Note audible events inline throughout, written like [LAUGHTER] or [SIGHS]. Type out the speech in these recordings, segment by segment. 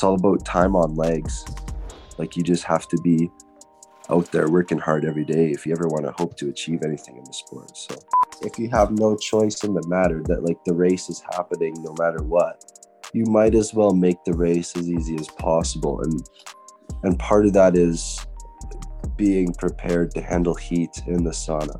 it's all about time on legs. Like you just have to be out there working hard every day if you ever want to hope to achieve anything in the sport. So if you have no choice in the matter that like the race is happening no matter what, you might as well make the race as easy as possible. And and part of that is being prepared to handle heat in the sauna.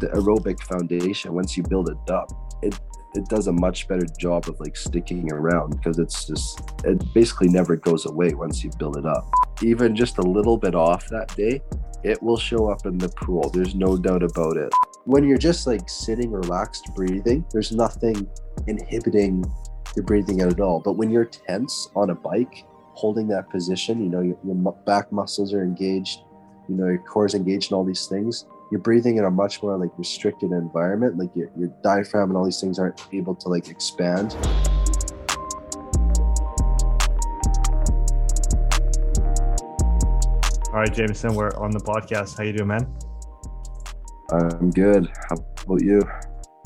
The aerobic foundation, once you build it up, it it does a much better job of like sticking around because it's just it basically never goes away once you build it up. Even just a little bit off that day it will show up in the pool. There's no doubt about it. When you're just like sitting relaxed breathing there's nothing inhibiting your breathing at all. But when you're tense on a bike holding that position you know your, your back muscles are engaged you know your core is engaged in all these things you're breathing in a much more like restricted environment like your, your diaphragm and all these things aren't able to like expand. All right jameson we're on the podcast. How you doing man? I'm good. How about you?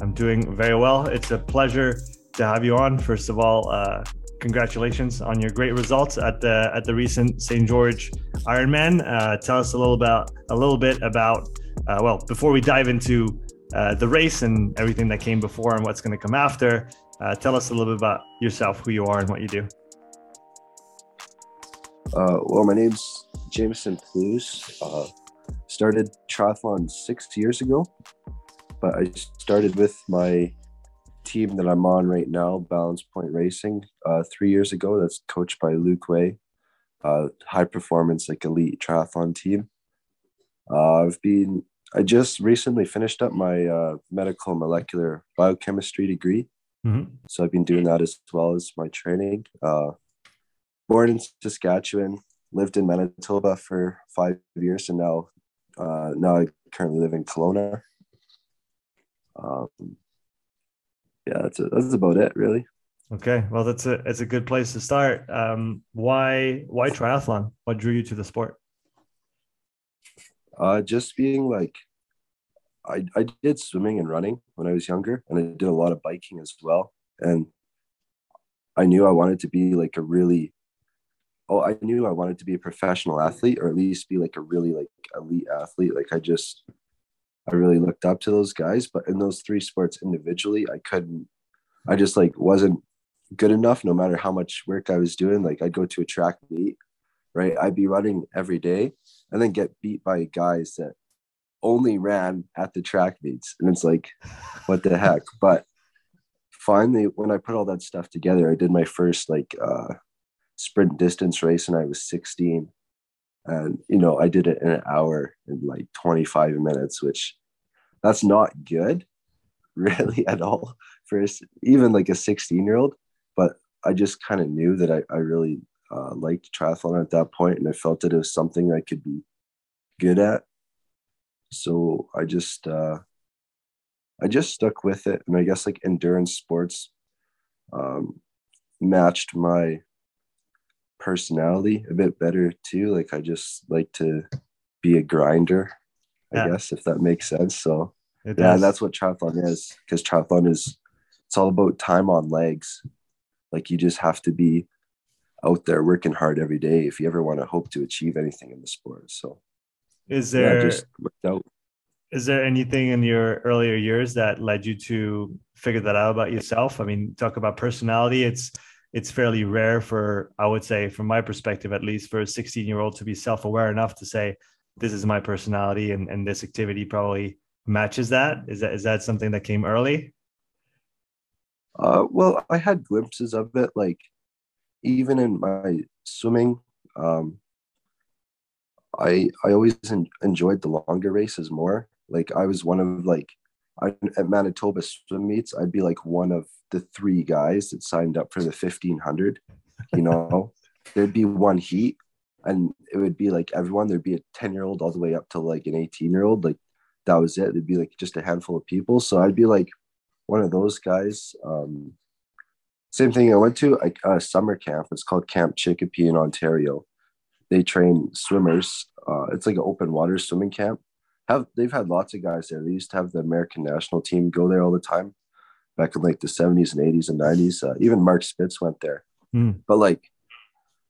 I'm doing very well. It's a pleasure to have you on. First of all uh, congratulations on your great results at the at the recent st george ironman. Uh, tell us a little about a little bit about uh, well, before we dive into uh, the race and everything that came before and what's going to come after, uh, tell us a little bit about yourself, who you are, and what you do. Uh, well, my name's Jameson Plews. Uh, started triathlon six years ago, but I started with my team that I'm on right now, Balance Point Racing, uh, three years ago. That's coached by Luke Way, high performance, like elite triathlon team. Uh, I've been I just recently finished up my uh, medical molecular biochemistry degree. Mm-hmm. So I've been doing that as well as my training. Uh, born in Saskatchewan, lived in Manitoba for five years, and now uh, now I currently live in Kelowna. Um, yeah, that's a, that's about it, really. Okay, well, that's a it's a good place to start. Um, why why triathlon? What drew you to the sport? Uh, just being like, I, I did swimming and running when I was younger, and I did a lot of biking as well. And I knew I wanted to be like a really, oh, I knew I wanted to be a professional athlete, or at least be like a really like elite athlete. Like I just, I really looked up to those guys. But in those three sports individually, I couldn't. I just like wasn't good enough. No matter how much work I was doing, like I'd go to a track meet, right? I'd be running every day and then get beat by guys that only ran at the track meets. And it's like, what the heck? [LAUGHS] But finally, when I put all that stuff together, I did my first like uh, sprint distance race and I was 16. And, you know, I did it in an hour and like 25 minutes, which that's not good [LAUGHS] really at all for even like a 16 year old. But I just kind of knew that I, I really uh, liked triathlon at that point, and I felt that it was something I could be good at. So I just uh, I just stuck with it, and I guess like endurance sports um, matched my personality a bit better too. Like I just like to be a grinder, I guess if that makes sense. So yeah, that's what triathlon is because triathlon is it's all about time on legs. Like you just have to be out there working hard every day if you ever want to hope to achieve anything in the sport. So, is there yeah, just worked out. Is there anything in your earlier years that led you to figure that out about yourself? I mean, talk about personality. It's it's fairly rare for I would say, from my perspective at least, for a 16 year old to be self aware enough to say, "This is my personality," and and this activity probably matches that. Is that is that something that came early? Uh, well, I had glimpses of it, like even in my swimming, um, I I always en- enjoyed the longer races more. Like I was one of like I, at Manitoba swim meets, I'd be like one of the three guys that signed up for the fifteen hundred. You know, [LAUGHS] there'd be one heat, and it would be like everyone. There'd be a ten year old all the way up to like an eighteen year old. Like that was it. There'd be like just a handful of people. So I'd be like one of those guys. Um, same thing. I went to a, a summer camp. It's called Camp Chikopi in Ontario. They train swimmers. Uh, it's like an open water swimming camp. Have they've had lots of guys there. They used to have the American national team go there all the time, back in like the seventies and eighties and nineties. Uh, even Mark Spitz went there. Mm. But like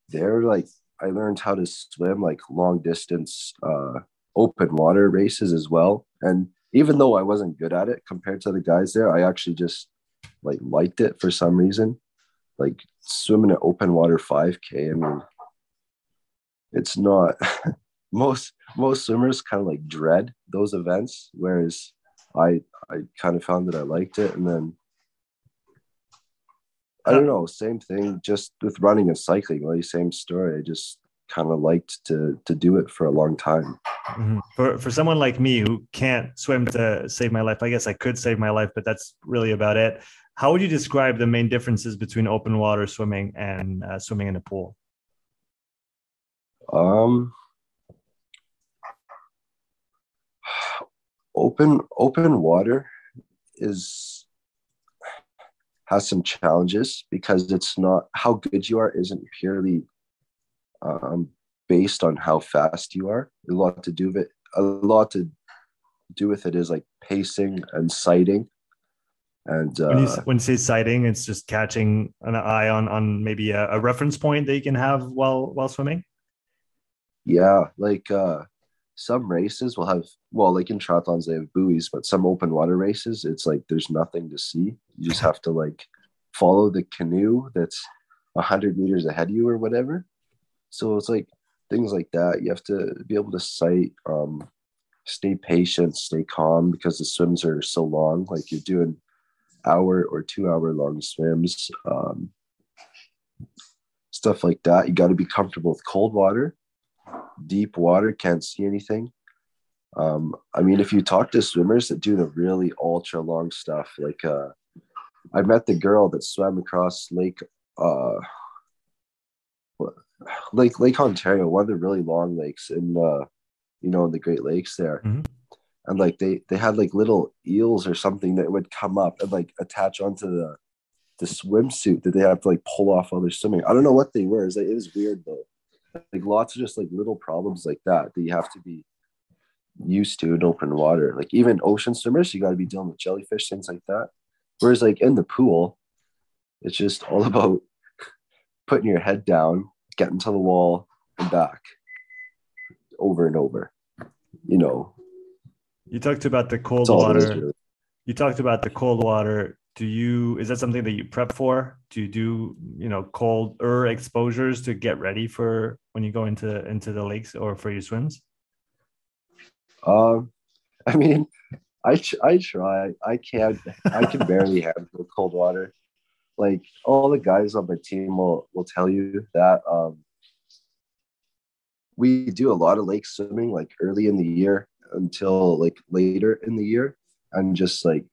they're like I learned how to swim like long distance uh, open water races as well. And even though I wasn't good at it compared to the guys there, I actually just like liked it for some reason. Like swimming an open water 5K. I mean, it's not [LAUGHS] most most swimmers kind of like dread those events, whereas I I kind of found that I liked it, and then I don't know, same thing, just with running and cycling, really same story. I just kind of liked to to do it for a long time. Mm-hmm. For for someone like me who can't swim to save my life, I guess I could save my life, but that's really about it. How would you describe the main differences between open water swimming and uh, swimming in a pool? Um, open open water is has some challenges because it's not how good you are isn't purely um, based on how fast you are. A lot to do with it. A lot to do with it is like pacing and sighting. And uh, when, you, when you say sighting, it's just catching an eye on on maybe a, a reference point that you can have while while swimming. Yeah, like uh, some races will have well, like in triathlons they have buoys, but some open water races it's like there's nothing to see. You just have to like follow the canoe that's a hundred meters ahead of you or whatever. So it's like things like that. You have to be able to sight, um, stay patient, stay calm because the swims are so long. Like you're doing hour or two hour long swims, um, stuff like that. You got to be comfortable with cold water, deep water, can't see anything. Um, I mean, if you talk to swimmers that do the really ultra long stuff, like uh, I met the girl that swam across Lake uh, Lake Lake Ontario, one of the really long lakes in uh, you know, in the Great Lakes there. Mm-hmm. And like they they had like little eels or something that would come up and like attach onto the the swimsuit that they have to like pull off while they're swimming. I don't know what they were. It was weird though. Like lots of just like little problems like that that you have to be used to in open water. Like even ocean swimmers, you got to be dealing with jellyfish, things like that. Whereas like in the pool, it's just all [LAUGHS] about putting your head down, getting to the wall and back over and over. You know. You talked about the cold water. You talked about the cold water. Do you is that something that you prep for? Do you do, you know, colder exposures to get ready for when you go into into the lakes or for your swims? Um [LAUGHS] I mean, I I try. I can't. I can barely [LAUGHS] handle cold water like all the guys on my team will will tell you that um, we do a lot of lake swimming like early in the year until like later in the year and just like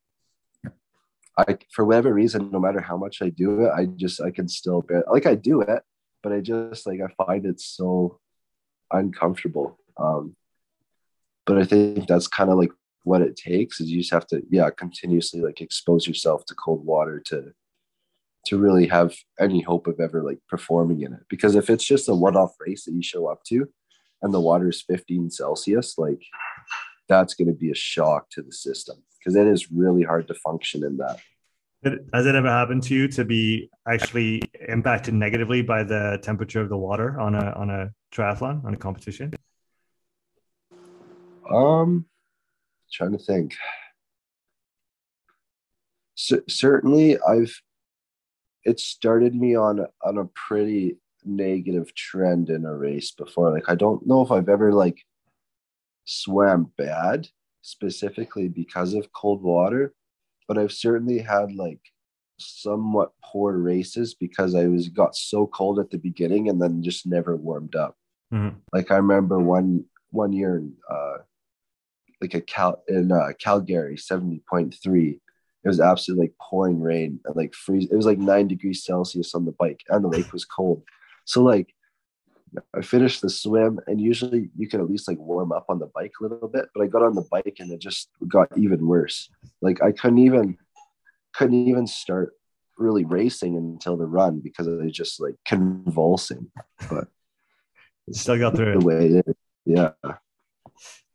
I for whatever reason no matter how much I do it I just I can still bear like I do it but I just like I find it so uncomfortable um but I think that's kind of like what it takes is you just have to yeah continuously like expose yourself to cold water to to really have any hope of ever like performing in it. Because if it's just a one off race that you show up to and the water is 15 Celsius, like that's going to be a shock to the system because it is really hard to function in that. Has it ever happened to you to be actually impacted negatively by the temperature of the water on a on a triathlon on a competition? Um, trying to think. C- certainly, I've it started me on on a pretty negative trend in a race before. Like I don't know if I've ever like swam bad specifically because of cold water, but I've certainly had like somewhat poor races because I was got so cold at the beginning and then just never warmed up. Mm-hmm. Like I remember one one year in uh like a Cal in uh, Calgary 70.3 it was absolutely like pouring rain and like freeze. It was like nine degrees Celsius on the bike, and the lake was cold. So like, I finished the swim, and usually you can at least like warm up on the bike a little bit. But I got on the bike, and it just got even worse. Like I couldn't even couldn't even start really racing until the run because I was just like convulsing. But [LAUGHS] still got through the it. way it is. Yeah.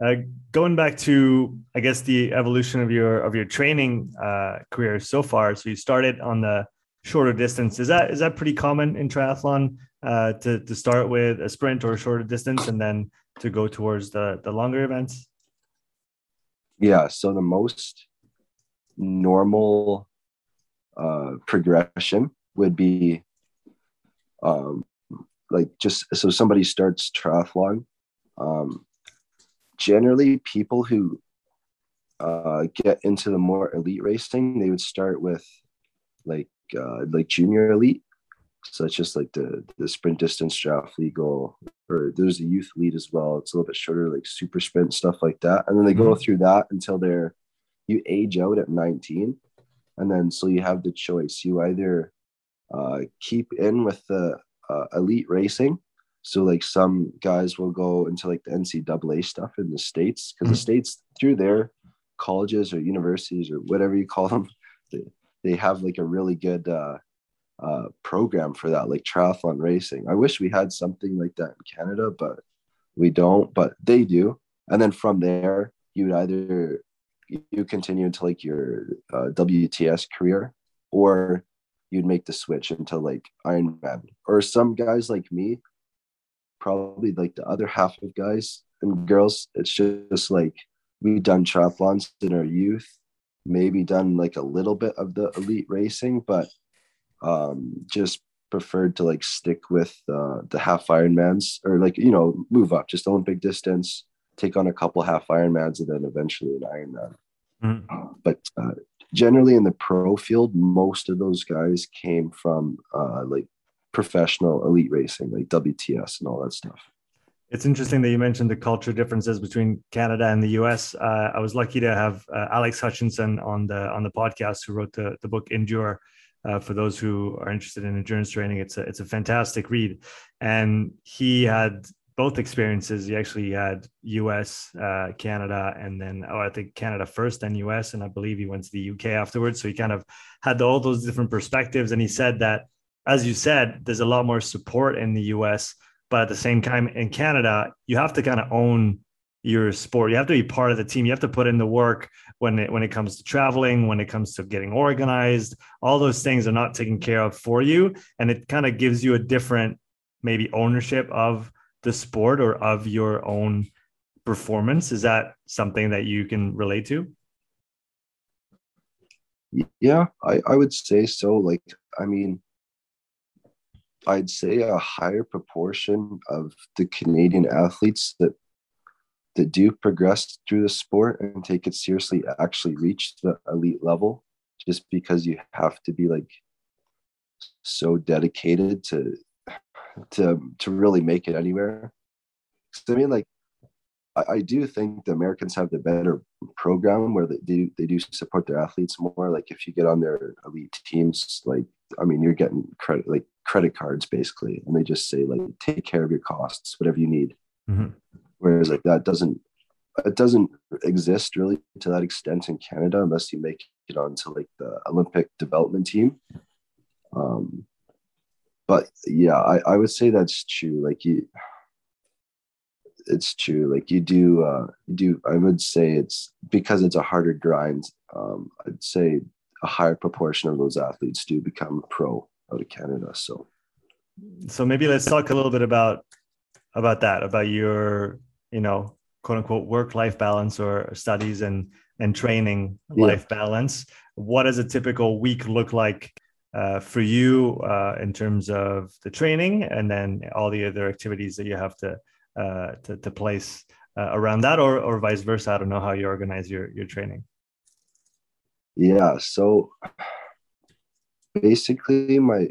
Uh, going back to, I guess, the evolution of your of your training uh, career so far. So you started on the shorter distance. Is that is that pretty common in triathlon? Uh, to to start with a sprint or a shorter distance, and then to go towards the the longer events? Yeah. So the most normal uh, progression would be um, like just so somebody starts triathlon. Um, generally, people who uh, get into the more elite racing, they would start with like uh, like junior elite. So it's just like the the sprint distance draft legal, or there's a youth lead as well. It's a little bit shorter, like super sprint stuff like that. And then they mm-hmm. go through that until they're you age out at 19, and then so you have the choice. You either uh, keep in with the uh, elite racing. So like some guys will go into like the NCAA stuff in the states because mm-hmm. the states through their colleges or universities or whatever you call them, they, they have like a really good uh, uh, program for that, like triathlon racing. I wish we had something like that in Canada, but we don't. But they do. And then from there, you would either you continue into like your uh, WTS career, or you'd make the switch into like Ironman. Or some guys like me, probably like the other half of guys and girls, it's just like we've done triathlons in our youth, maybe done like a little bit of the elite racing, but um, just preferred to like stick with uh, the half Ironmans or like you know move up just Olympic distance, take on a couple half Ironmans, and then eventually an Ironman. Mm-hmm. But uh, generally in the pro field, most of those guys came from uh, like professional elite racing, like WTS and all that stuff. It's interesting that you mentioned the culture differences between Canada and the US. Uh, I was lucky to have uh, Alex Hutchinson on the on the podcast, who wrote the the book Endure. Uh, for those who are interested in endurance training, it's a it's a fantastic read, and he had both experiences. He actually had US, uh, Canada, and then oh, I think Canada first, then US, and I believe he went to the UK afterwards. So he kind of had all those different perspectives, and he said that, as you said, there's a lot more support in the US, but at the same time in Canada, you have to kind of own your sport. You have to be part of the team. You have to put in the work when it when it comes to traveling, when it comes to getting organized. All those things are not taken care of for you, and it kind of gives you a different maybe ownership of the sport or of your own performance is that something that you can relate to yeah i, I would say so like i mean i'd say a higher proportion of the canadian athletes that that do progress through the sport and take it seriously actually reach the elite level just because you have to be like so dedicated to to to really make it anywhere. I mean, like, I, I, do think the Americans have the better program where they do they do support their athletes more. Like, if you get on their elite teams, like, I mean, you're getting credit like credit cards basically, and they just say like, take care of your costs, whatever you need. Mm-hmm. Whereas like that doesn't it doesn't exist really to that extent in Canada unless you make it onto like the Olympic development team. Um, but yeah, I, I would say that's true. Like you, it's true. Like you do, uh, you do. I would say it's because it's a harder grind. Um, I'd say a higher proportion of those athletes do become pro out of Canada. So, so maybe let's talk a little bit about about that, about your, you know, quote unquote work life balance or studies and and training life balance. What does a typical week look like uh, for you uh, in terms of the training and then all the other activities that you have to uh, to, to, place uh, around that or, or vice versa? I don't know how you organize your, your training. Yeah so basically my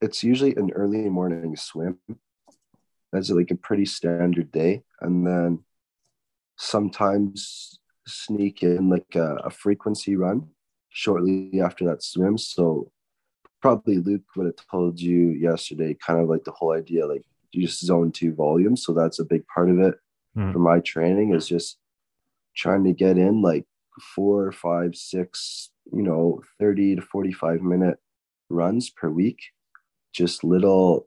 it's usually an early morning swim. That's like a pretty standard day and then sometimes sneak in like a, a frequency run shortly after that swim so probably Luke would have told you yesterday, kind of like the whole idea, like you just zone two volume. So that's a big part of it mm. for my training is just trying to get in like four, five, six, you know, 30 to 45 minute runs per week. Just little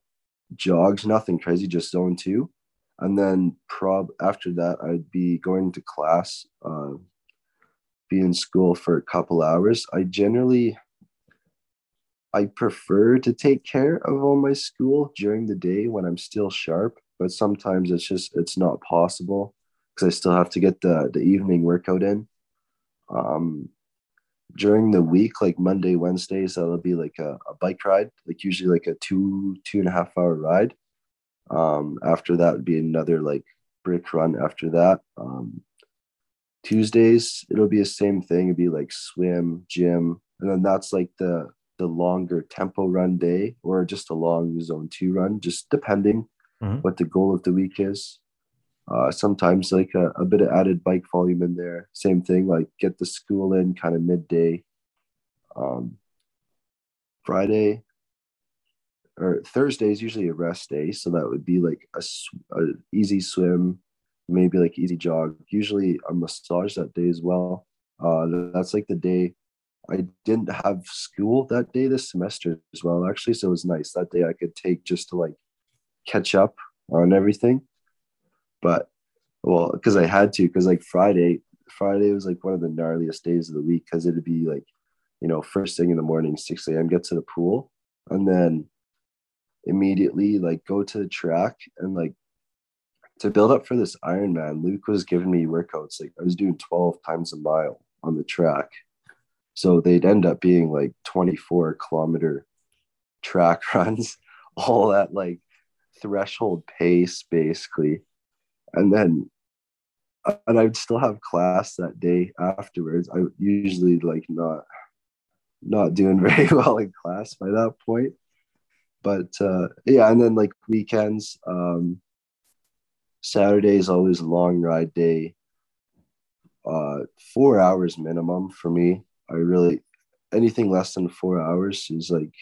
jogs, nothing crazy, just zone two. And then prob after that, I'd be going to class, uh, be in school for a couple hours. I generally I prefer to take care of all my school during the day when I'm still sharp, but sometimes it's just it's not possible because I still have to get the the evening workout in. Um, during the week, like Monday, Wednesdays, that'll be like a, a bike ride, like usually like a two two and a half hour ride. Um, after that would be another like brick run. After that, um, Tuesdays it'll be the same thing. It'd be like swim, gym, and then that's like the the longer tempo run day or just a long zone two run, just depending mm-hmm. what the goal of the week is. Uh, sometimes like a, a, bit of added bike volume in there. Same thing, like get the school in kind of midday. Um, Friday or Thursday is usually a rest day, so that would be like a, a easy swim, maybe like easy jog. Usually a massage that day as well. Uh, that's like the day I didn't have school that day this semester as well, actually. So it was nice that day I could take just to like catch up on everything. But well, because I had to, because like Friday, Friday was like one of the gnarliest days of the week because it'd be like, you know, first thing in the morning, 6 a.m., get to the pool, and then immediately like go to the track and like to build up for this Ironman, Luke was giving me workouts. Like I was doing 12 times a mile on the track so they'd end up being like 24 kilometer track [LAUGHS] runs, all at like threshold pace, basically. And then, and I'd still have class that day afterwards. I usually like not, not doing [LAUGHS] very well in class by that point. But uh, yeah, and then like weekends, um, Saturday is always a long ride day. Uh, four hours minimum for me I really anything less than four hours is like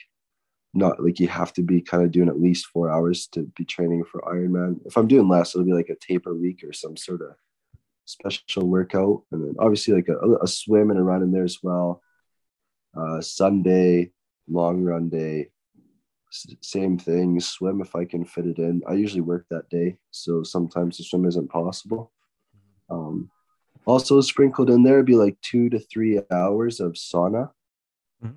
not like you have to be kind of doing at least four hours to be training for Ironman. If I'm doing less, it'll be like a taper week or some sort of special workout, and then obviously like a, a swim and a run in there as well. Uh, Sunday, long run day, same thing. Swim if I can fit it in. I usually work that day, so sometimes the swim isn't possible. Um, also sprinkled in there would be like two to three hours of sauna. Mm-hmm.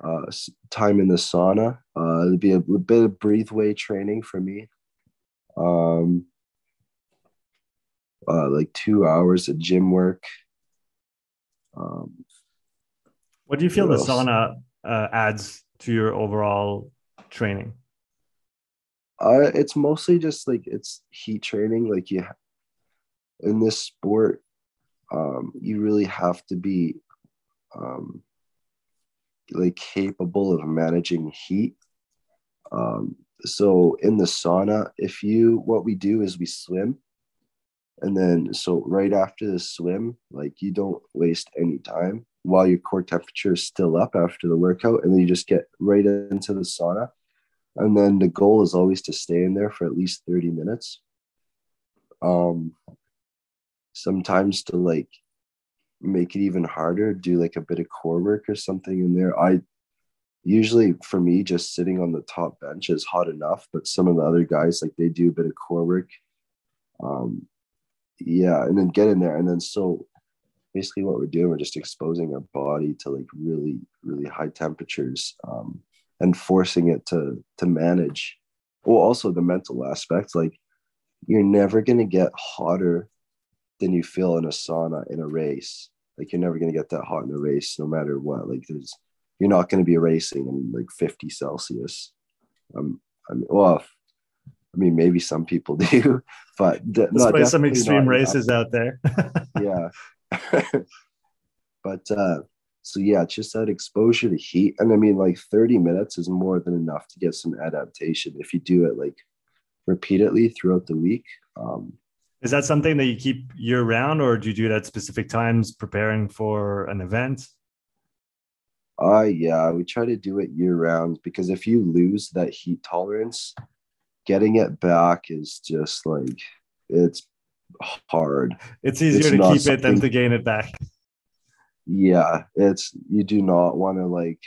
Uh, time in the sauna. Uh, it'd be a, a bit of breathe way training for me. Um, uh, like two hours of gym work. Um, what do you feel the else? sauna uh, adds to your overall training? Uh, it's mostly just like it's heat training. Like you, in this sport, um, you really have to be um, like capable of managing heat. Um, so in the sauna, if you what we do is we swim, and then so right after the swim, like you don't waste any time while your core temperature is still up after the workout, and then you just get right into the sauna. And then the goal is always to stay in there for at least 30 minutes. Um, sometimes to like make it even harder, do like a bit of core work or something in there. I usually for me just sitting on the top bench is hot enough, but some of the other guys like they do a bit of core work. Um yeah, and then get in there and then so basically what we're doing we're just exposing our body to like really really high temperatures um and forcing it to to manage well also the mental aspect like you're never going to get hotter than you feel in a sauna in a race. Like you're never gonna get that hot in a race, no matter what. Like there's, you're not gonna be racing in like 50 Celsius. Um, I mean, well, I mean, maybe some people [LAUGHS] do, but d- not some extreme races out there. [LAUGHS] yeah, [LAUGHS] but uh, so yeah, just that exposure to heat, and I mean, like 30 minutes is more than enough to get some adaptation if you do it like repeatedly throughout the week. Um, is that something that you keep year round, or do you do it at specific times preparing for an event? Uh yeah, we try to do it year round because if you lose that heat tolerance, getting it back is just like it's hard. It's easier it's to keep it than to gain it back. Yeah, it's you do not want to like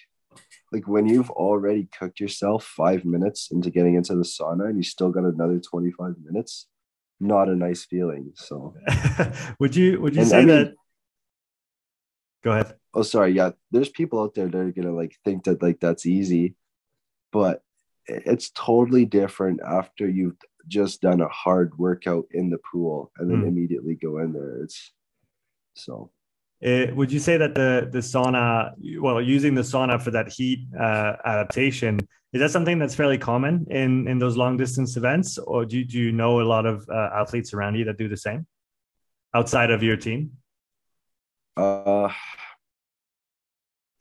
like when you've already cooked yourself five minutes into getting into the sauna and you still got another 25 minutes not a nice feeling. So [LAUGHS] would you would you and say I mean, that Go ahead. Oh, sorry. Yeah, there's people out there that are gonna like think that like that's easy, but it's totally different after you've just done a hard workout in the pool and then mm. immediately go in there. It's so. It, would you say that the the sauna, well, using the sauna for that heat uh, adaptation, is that something that's fairly common in in those long distance events, or do you, do you know a lot of uh, athletes around you that do the same outside of your team? Uh,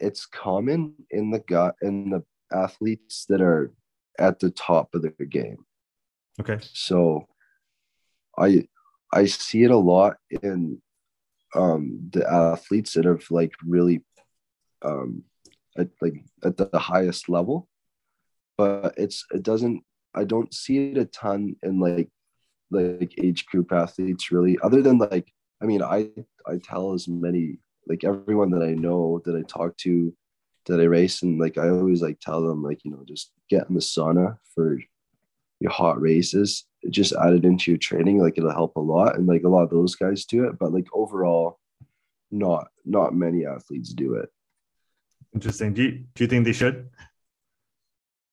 it's common in the gut in the athletes that are at the top of their game. Okay. So I I see it a lot in um the athletes that have like really um at like at the highest level. But it's it doesn't I don't see it a ton in like like age group athletes really other than like I mean I I tell as many like everyone that I know that I talk to that I race and like I always like tell them like you know just get in the sauna for your hot races just add it into your training like it'll help a lot and like a lot of those guys do it but like overall not not many athletes do it. Interesting. Do you, do you think they should?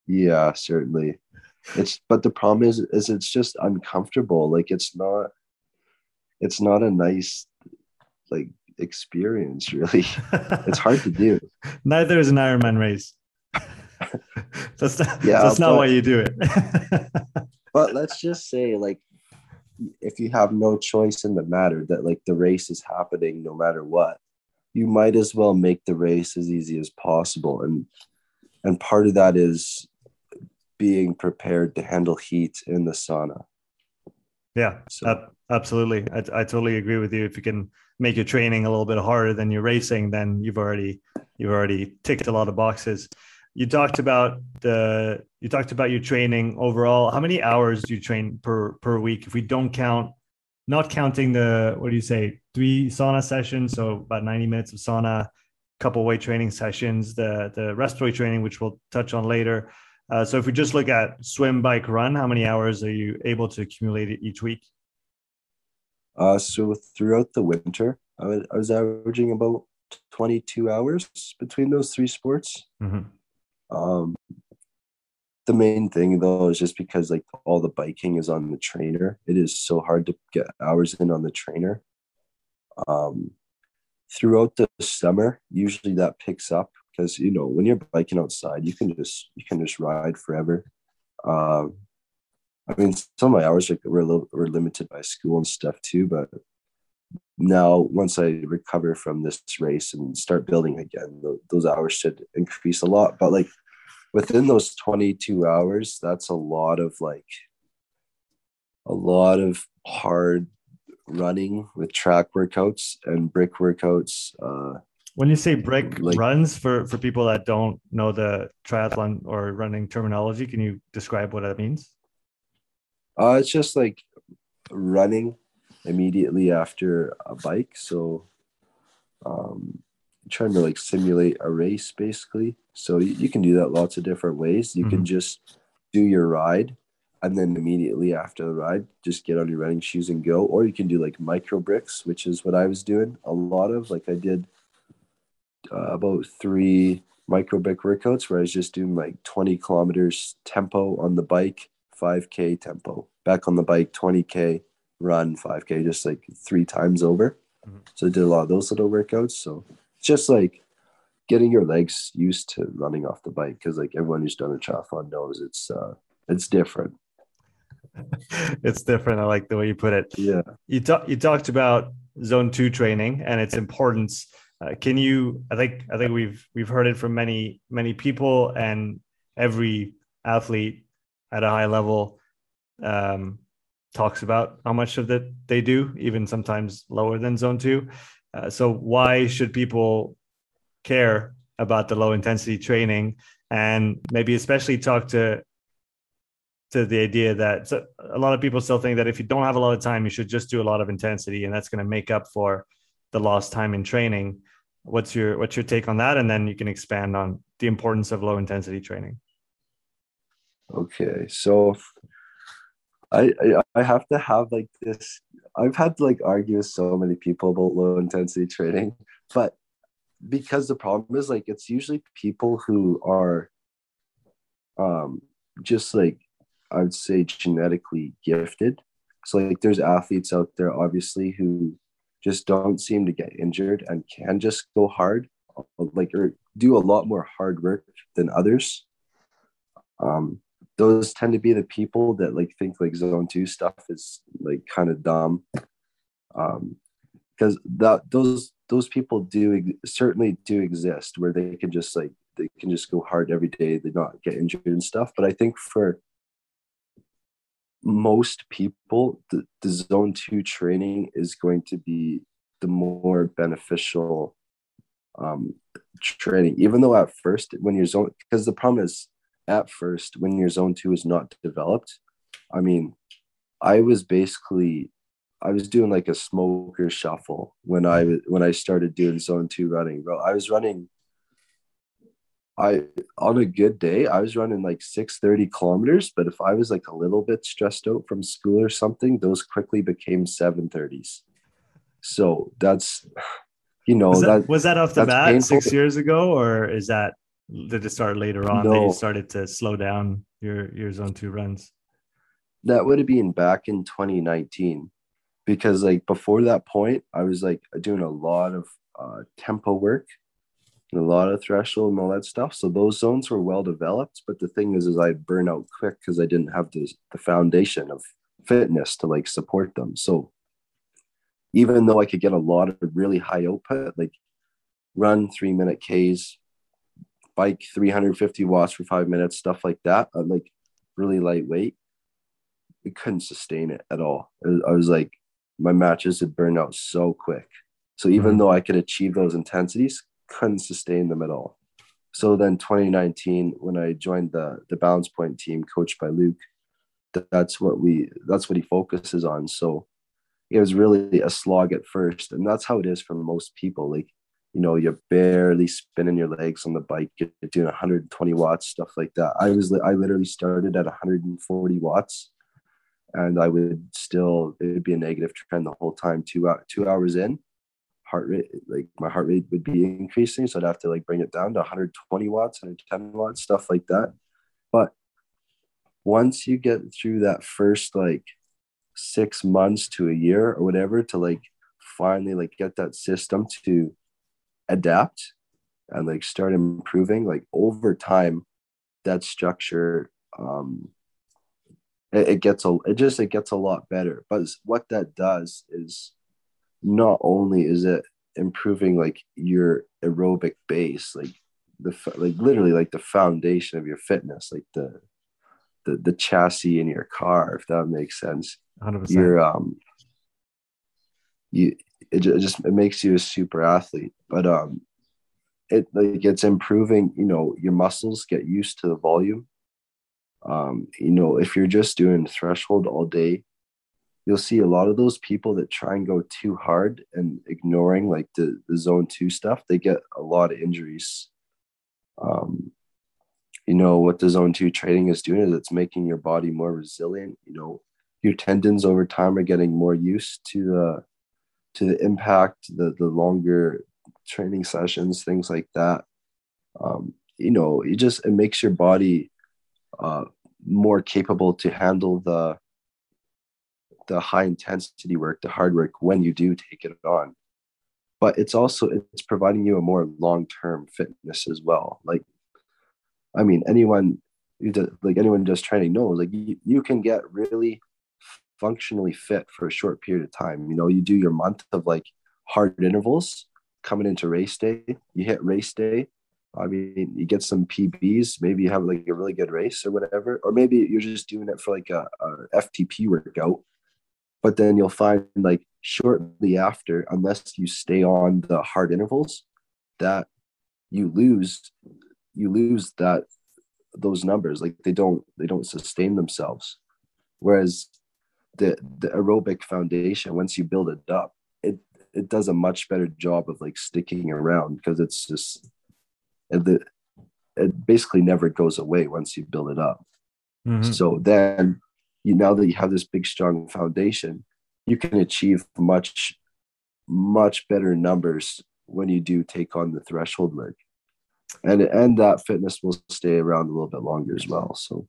Yeah certainly. It's but the problem is is it's just uncomfortable like it's not it's not a nice like experience [LAUGHS] really. It's hard to do. [LAUGHS] Neither is an ironman race [LAUGHS] that's not, yeah, that's not but, why you do it. [LAUGHS] But let's just say like if you have no choice in the matter that like the race is happening no matter what you might as well make the race as easy as possible. And and part of that is being prepared to handle heat in the sauna. Yeah so. absolutely. I, I totally agree with you. If you can make your training a little bit harder than your racing then you've already you've already ticked a lot of boxes you talked about the you talked about your training overall. How many hours do you train per per week? If we don't count not counting the what do you say three sauna sessions so about 90 minutes of sauna couple weight training sessions the the respiratory training which we'll touch on later. Uh, so if we just look at swim bike run how many hours are you able to accumulate each week? Uh, so throughout the winter I was, I was averaging about 22 hours between those three sports. Mm-hmm. Um, the main thing though is just because like all the biking is on the trainer. It is so hard to get hours in on the trainer. Um, throughout the summer, usually that picks up because you know when you're biking outside, you can just you can just ride forever. Um, I mean, some of my hours like were little, were limited by school and stuff too, but now once I recover from this race and start building again, those hours should increase a lot. But like within those 22 hours that's a lot of like a lot of hard running with track workouts and brick workouts uh, when you say brick like, runs for for people that don't know the triathlon or running terminology can you describe what that means? Uh, it's just like running immediately after a bike. So um, trying to like simulate a race basically. So you, you can do that lots of different ways. You mm-hmm. can just do your ride and then immediately after the ride, just get on your running shoes and go. Or you can do like micro bricks, which is what I was doing a lot of. Like I did uh, about three micro brick workouts where I was just doing like 20 kilometers tempo on the bike, 5K tempo, back on the bike, 20K, run 5K, just like three times over. Mm-hmm. So I did a lot of those little workouts. So just like getting your legs used to running off the bike because like everyone who's done a triathlon knows it's uh it's different. [LAUGHS] It's different. I like the way you put it. Yeah. You talked you talked about zone two training and its importance. Uh, can you i think i think we've we've heard it from many many people and every athlete at a high level um, talks about how much of that they do even sometimes lower than zone two uh, so why should people care about the low intensity training? And maybe especially talk to to the idea that so a lot of people still think that if you don't have a lot of time you should just do a lot of intensity and that's going to make up for the lost time in training. What's your what's your take on that? And then you can expand on the importance of low intensity training. Okay so I, I I have to have like this. I've had to like argue with so many people about low intensity training, but because the problem is like it's usually people who are um just like I would say genetically gifted. So like there's athletes out there obviously who just don't seem to get injured and can just go hard like or do a lot more hard work than others. Um those tend to be the people that like think like zone 2 stuff is like kind of dumb. Um because that those those people do certainly do exist where they can just like they can just go hard every day they not get injured and stuff but i think for most people the, the zone two training is going to be the more beneficial um, training even though at first when you're zone because the problem is at first when your zone two is not developed i mean i was basically I was doing like a smoker shuffle when I when I started doing zone two running, bro. I was running. I on a good day, I was running like six thirty kilometers. But if I was like a little bit stressed out from school or something, those quickly became seven thirties. So that's, [SIGHS] you know, was that, that was that off the bat painful. six years ago, or is that did it start later on no. that you started to slow down your your zone two runs? That would have been back in 2019 because like before that point i was like doing a lot of uh, tempo work and a lot of threshold and all that stuff so those zones were well developed but the thing is is i burn out quick because i didn't have the, the foundation of fitness to like support them so even though i could get a lot of really high output like run three minute ks bike 350 watts for five minutes stuff like that uh, like really lightweight we couldn't sustain it at all i was like my matches had burned out so quick. So even mm-hmm. though I could achieve those intensities, couldn't sustain them at all. So then 2019, when I joined the the balance point team coached by Luke, that's what we that's what he focuses on. So it was really a slog at first. And that's how it is for most people. Like, you know, you're barely spinning your legs on the bike, you're doing 120 watts, stuff like that. I was I literally started at 140 watts and I would still it would be a negative trend the whole time. Two out two hours in, heart rate like my heart rate would be increasing, so I'd have to like bring it down to 120 watts, 110 watts, stuff like that. But once you get through that first like six months to a year or whatever to like finally like get that system to adapt and like start improving like over time that structure um it, it gets a it just it gets a lot better but what that does is not only is it improving like your aerobic base like the like literally like the foundation of your fitness like the the, the chassis in your car if that makes sense 100%. you're um you it just it makes you a super athlete but um it like it's improving you know your muscles get used to the volume um, you know, if you're just doing threshold all day, you'll see a lot of those people that try and go too hard and ignoring like the, the zone two stuff, they get a lot of injuries. Um, you know, what the zone two training is doing is it's making your body more resilient. You know, your tendons over time are getting more used to the to the impact, the the longer training sessions, things like that. Um, you know, it just it makes your body uh, more capable to handle the the high intensity work, the hard work when you do take it on. But it's also it's providing you a more long term fitness as well. Like, I mean, anyone like anyone just training knows like you, you can get really functionally fit for a short period of time. You know, you do your month of like hard intervals coming into race day. You hit race day, I mean, you get some PBs, maybe you have like a really good race or whatever, or maybe you're just doing it for like a, a FTP workout. But then you'll find like shortly after, unless you stay on the hard intervals, that you lose, you lose that those numbers. Like they don't they don't sustain themselves. Whereas the the aerobic foundation, once you build it up, it it does a much better job of like sticking around because it's just the it basically never goes away once you build it up. Mm-hmm. So then you now that you have this big strong foundation, you can achieve much much better numbers when you do take on the threshold work and and that fitness will stay around a little bit longer as well so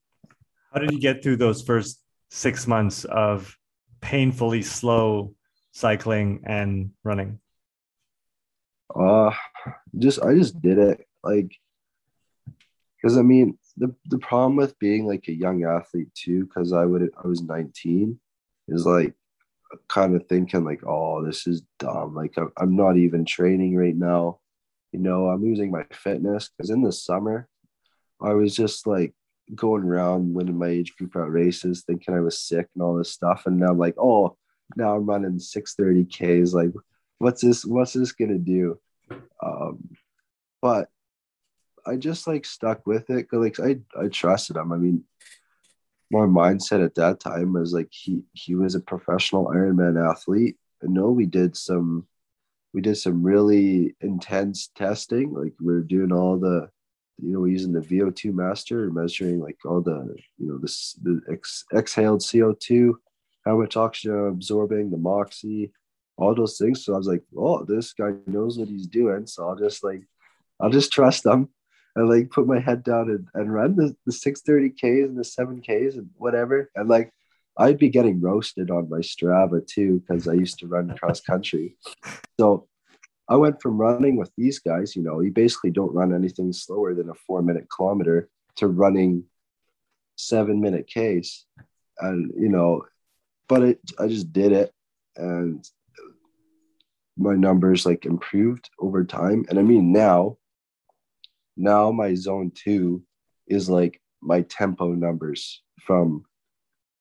how did you get through those first six months of painfully slow cycling and running? Uh just i just did it like because i mean the the problem with being like a young athlete too because i would i was 19 is like kind of thinking like oh this is dumb like i'm not even training right now. You know, I'm losing my fitness because in the summer, I was just like going around winning my age group out races, thinking I was sick and all this stuff. And now I'm like, oh, now I'm running 630 Ks. Like, what's this? What's this gonna do? Um, but I just like stuck with it because like I I trusted him. I mean, my mindset at that time was like he he was a professional Ironman athlete. I know we did some we did some really intense testing. Like we are doing all the, you know, using the VO2 master, measuring like all the, you know, this the ex, exhaled CO2, how much oxygen I'm absorbing, the Moxy, all those things. So I was like, oh, this guy knows what he's doing. So I'll just like, I'll just trust him and like put my head down and, and run the, the 630Ks and the 7Ks and whatever. And like, I'd be getting roasted on my Strava too because I used to run cross country. So I went from running with these guys, you know, you basically don't run anything slower than a four minute kilometer to running seven minute case. And, you know, but it, I just did it and my numbers like improved over time. And I mean, now, now my zone two is like my tempo numbers from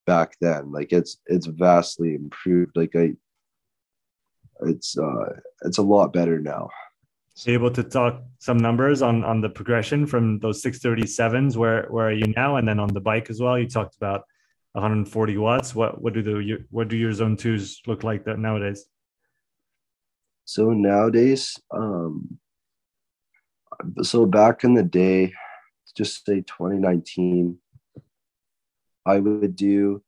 back then like it's it's vastly improved like i it's uh it's a lot better now. Able to talk some numbers on on the progression from those 637s where where are you now? And then on the bike as well you talked about 140 watts. What what do the what do your zone twos look like that nowadays? So nowadays um so back in the day just say 2019 I would do,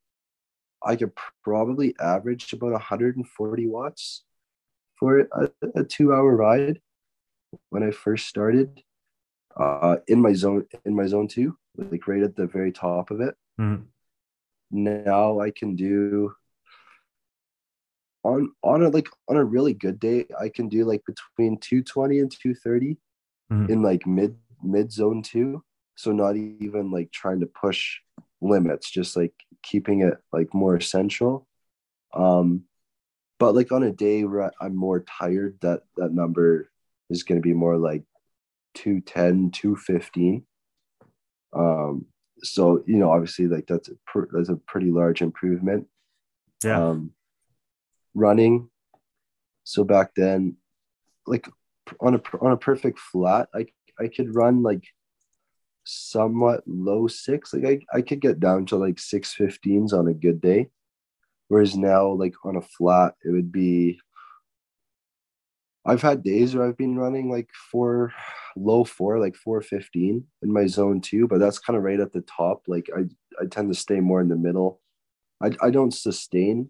I could probably average about 140 watts for a, a two hour ride when I first started uh, in my zone, in my zone two, like right at the very top of it. Mm-hmm. Now I can do on on a like on a really good day, I can do like between 220 and 230 mm-hmm. in like mid mid zone two. So not even like trying to push limits, just like keeping it like more essential. Um, but like on a day where I'm more tired, that that number is going to be more like 210, 215. Um, so you know, obviously, like that's a pr- that's a pretty large improvement. Yeah. Um, running. So back then, like on a on a perfect flat, I I could run like somewhat low six. Like I, I could get down to like six fifteens on a good day. Whereas now, like on a flat, it would be I've had days where I've been running like four low four, like four fifteen in my zone two, but that's kind of right at the top. Like I I tend to stay more in the middle. I I don't sustain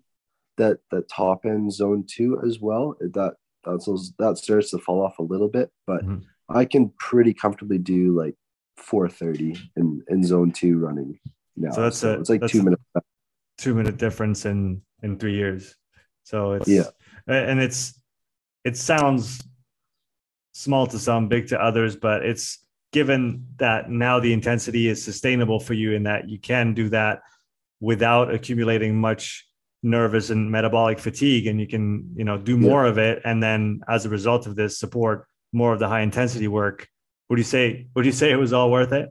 that that top end zone two as well. That that's that starts to fall off a little bit, but mm-hmm. I can pretty comfortably do like 430 in, in zone two running now. So that's so a, it's like two minutes. Two minute difference in in three years. So it's yeah, and it's it sounds small to some, big to others, but it's given that now the intensity is sustainable for you in that you can do that without accumulating much nervous and metabolic fatigue and you can you know do more yeah. of it and then as a result of this support more of the high intensity work would you say would you say it was all worth it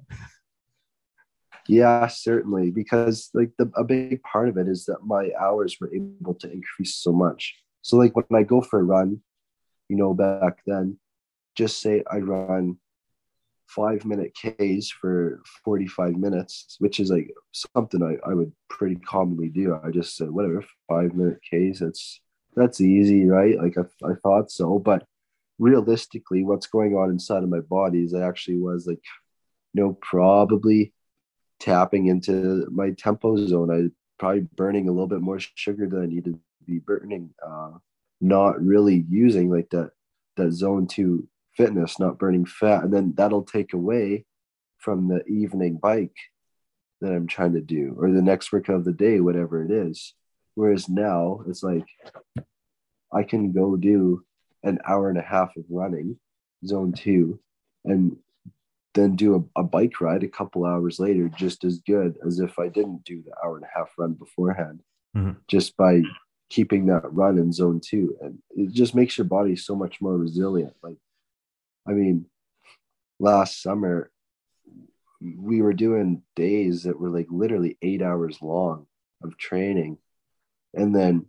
yeah certainly because like the, a big part of it is that my hours were able to increase so much so like when i go for a run you know back then just say i run five minute Ks for 45 minutes, which is like something I, I would pretty commonly do. I just said, whatever, five minute Ks, that's, that's easy, right? Like I, I thought so, but realistically what's going on inside of my body is I actually was like, you know, probably tapping into my tempo zone. I probably burning a little bit more sugar than I need to be burning. Uh, not really using like that that zone two fitness, not burning fat. And then that'll take away from the evening bike that I'm trying to do or the next workout of the day, whatever it is. Whereas now it's like I can go do an hour and a half of running, zone two, and then do a, a bike ride a couple hours later, just as good as if I didn't do the hour and a half run beforehand, mm-hmm. just by keeping that run in zone two. And it just makes your body so much more resilient. Like, I mean, last summer, we were doing days that were like literally eight hours long of training and then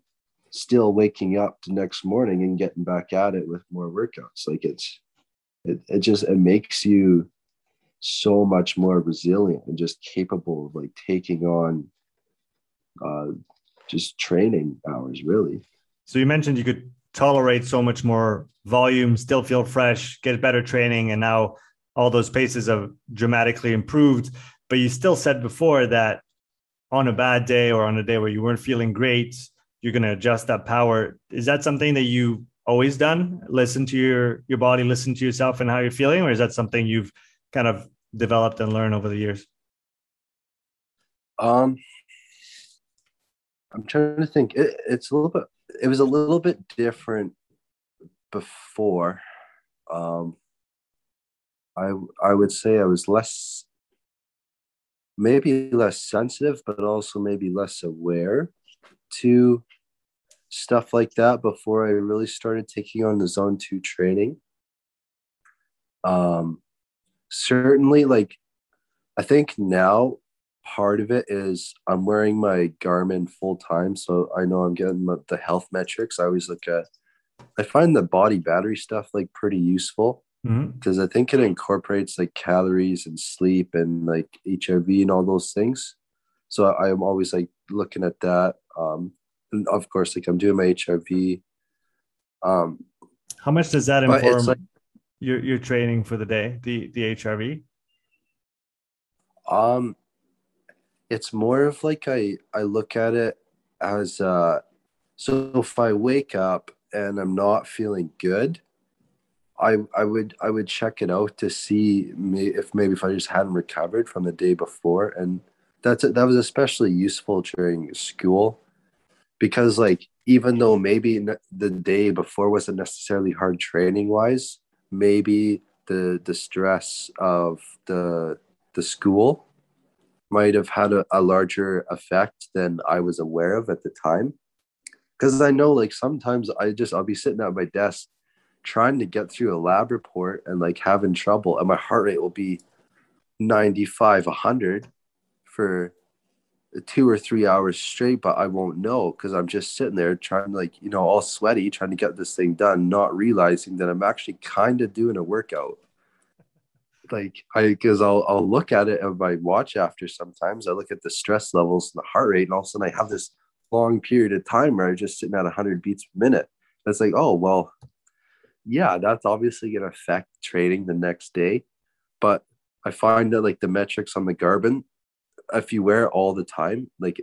still waking up the next morning and getting back at it with more workouts like it's it, it just it makes you so much more resilient and just capable of like taking on uh just training hours really so you mentioned you could tolerate so much more volume still feel fresh get better training and now all those paces have dramatically improved. But you still said before that on a bad day or on a day where you weren't feeling great, you're going to adjust that power. Is that something that you always done? Listen to your your body, listen to yourself and how you're feeling, or is that something you've kind of developed and learned over the years? Um, I'm trying to think. It, it's a little bit. It was a little bit different before. Um, I I would say I was less maybe less sensitive, but also maybe less aware to stuff like that before I really started taking on the zone two training. Um, certainly, like I think now part of it is I'm wearing my Garmin full time, so I know I'm getting the health metrics. I always look at. I find the body battery stuff like pretty useful because mm-hmm. I think it incorporates like calories and sleep and like HRV and all those things. So I, am always like looking at that. Um, and of course, like I'm doing my HRV. Um, How much does that inform like, your your training for the day? The the HRV. Um, it's more of like I I look at it as uh, so if I wake up and I'm not feeling good, I I would I would check it out to see me, if maybe if I just hadn't recovered from the day before, and that's that was especially useful during school, because like even though maybe the day before wasn't necessarily hard training wise, maybe the the stress of the the school might have had a, a larger effect than I was aware of at the time. Because I know like sometimes I just I'll be sitting at my desk trying to get through a lab report and like having trouble and my heart rate will be 95 100 for two or three hours straight but i won't know because i'm just sitting there trying like you know all sweaty trying to get this thing done not realizing that i'm actually kind of doing a workout like i because I'll, I'll look at it on my watch after sometimes i look at the stress levels and the heart rate and all of a sudden i have this long period of time where i'm just sitting at 100 beats per minute it's like oh well yeah, that's obviously going to affect trading the next day. But I find that like the metrics on the Garmin, if you wear it all the time, like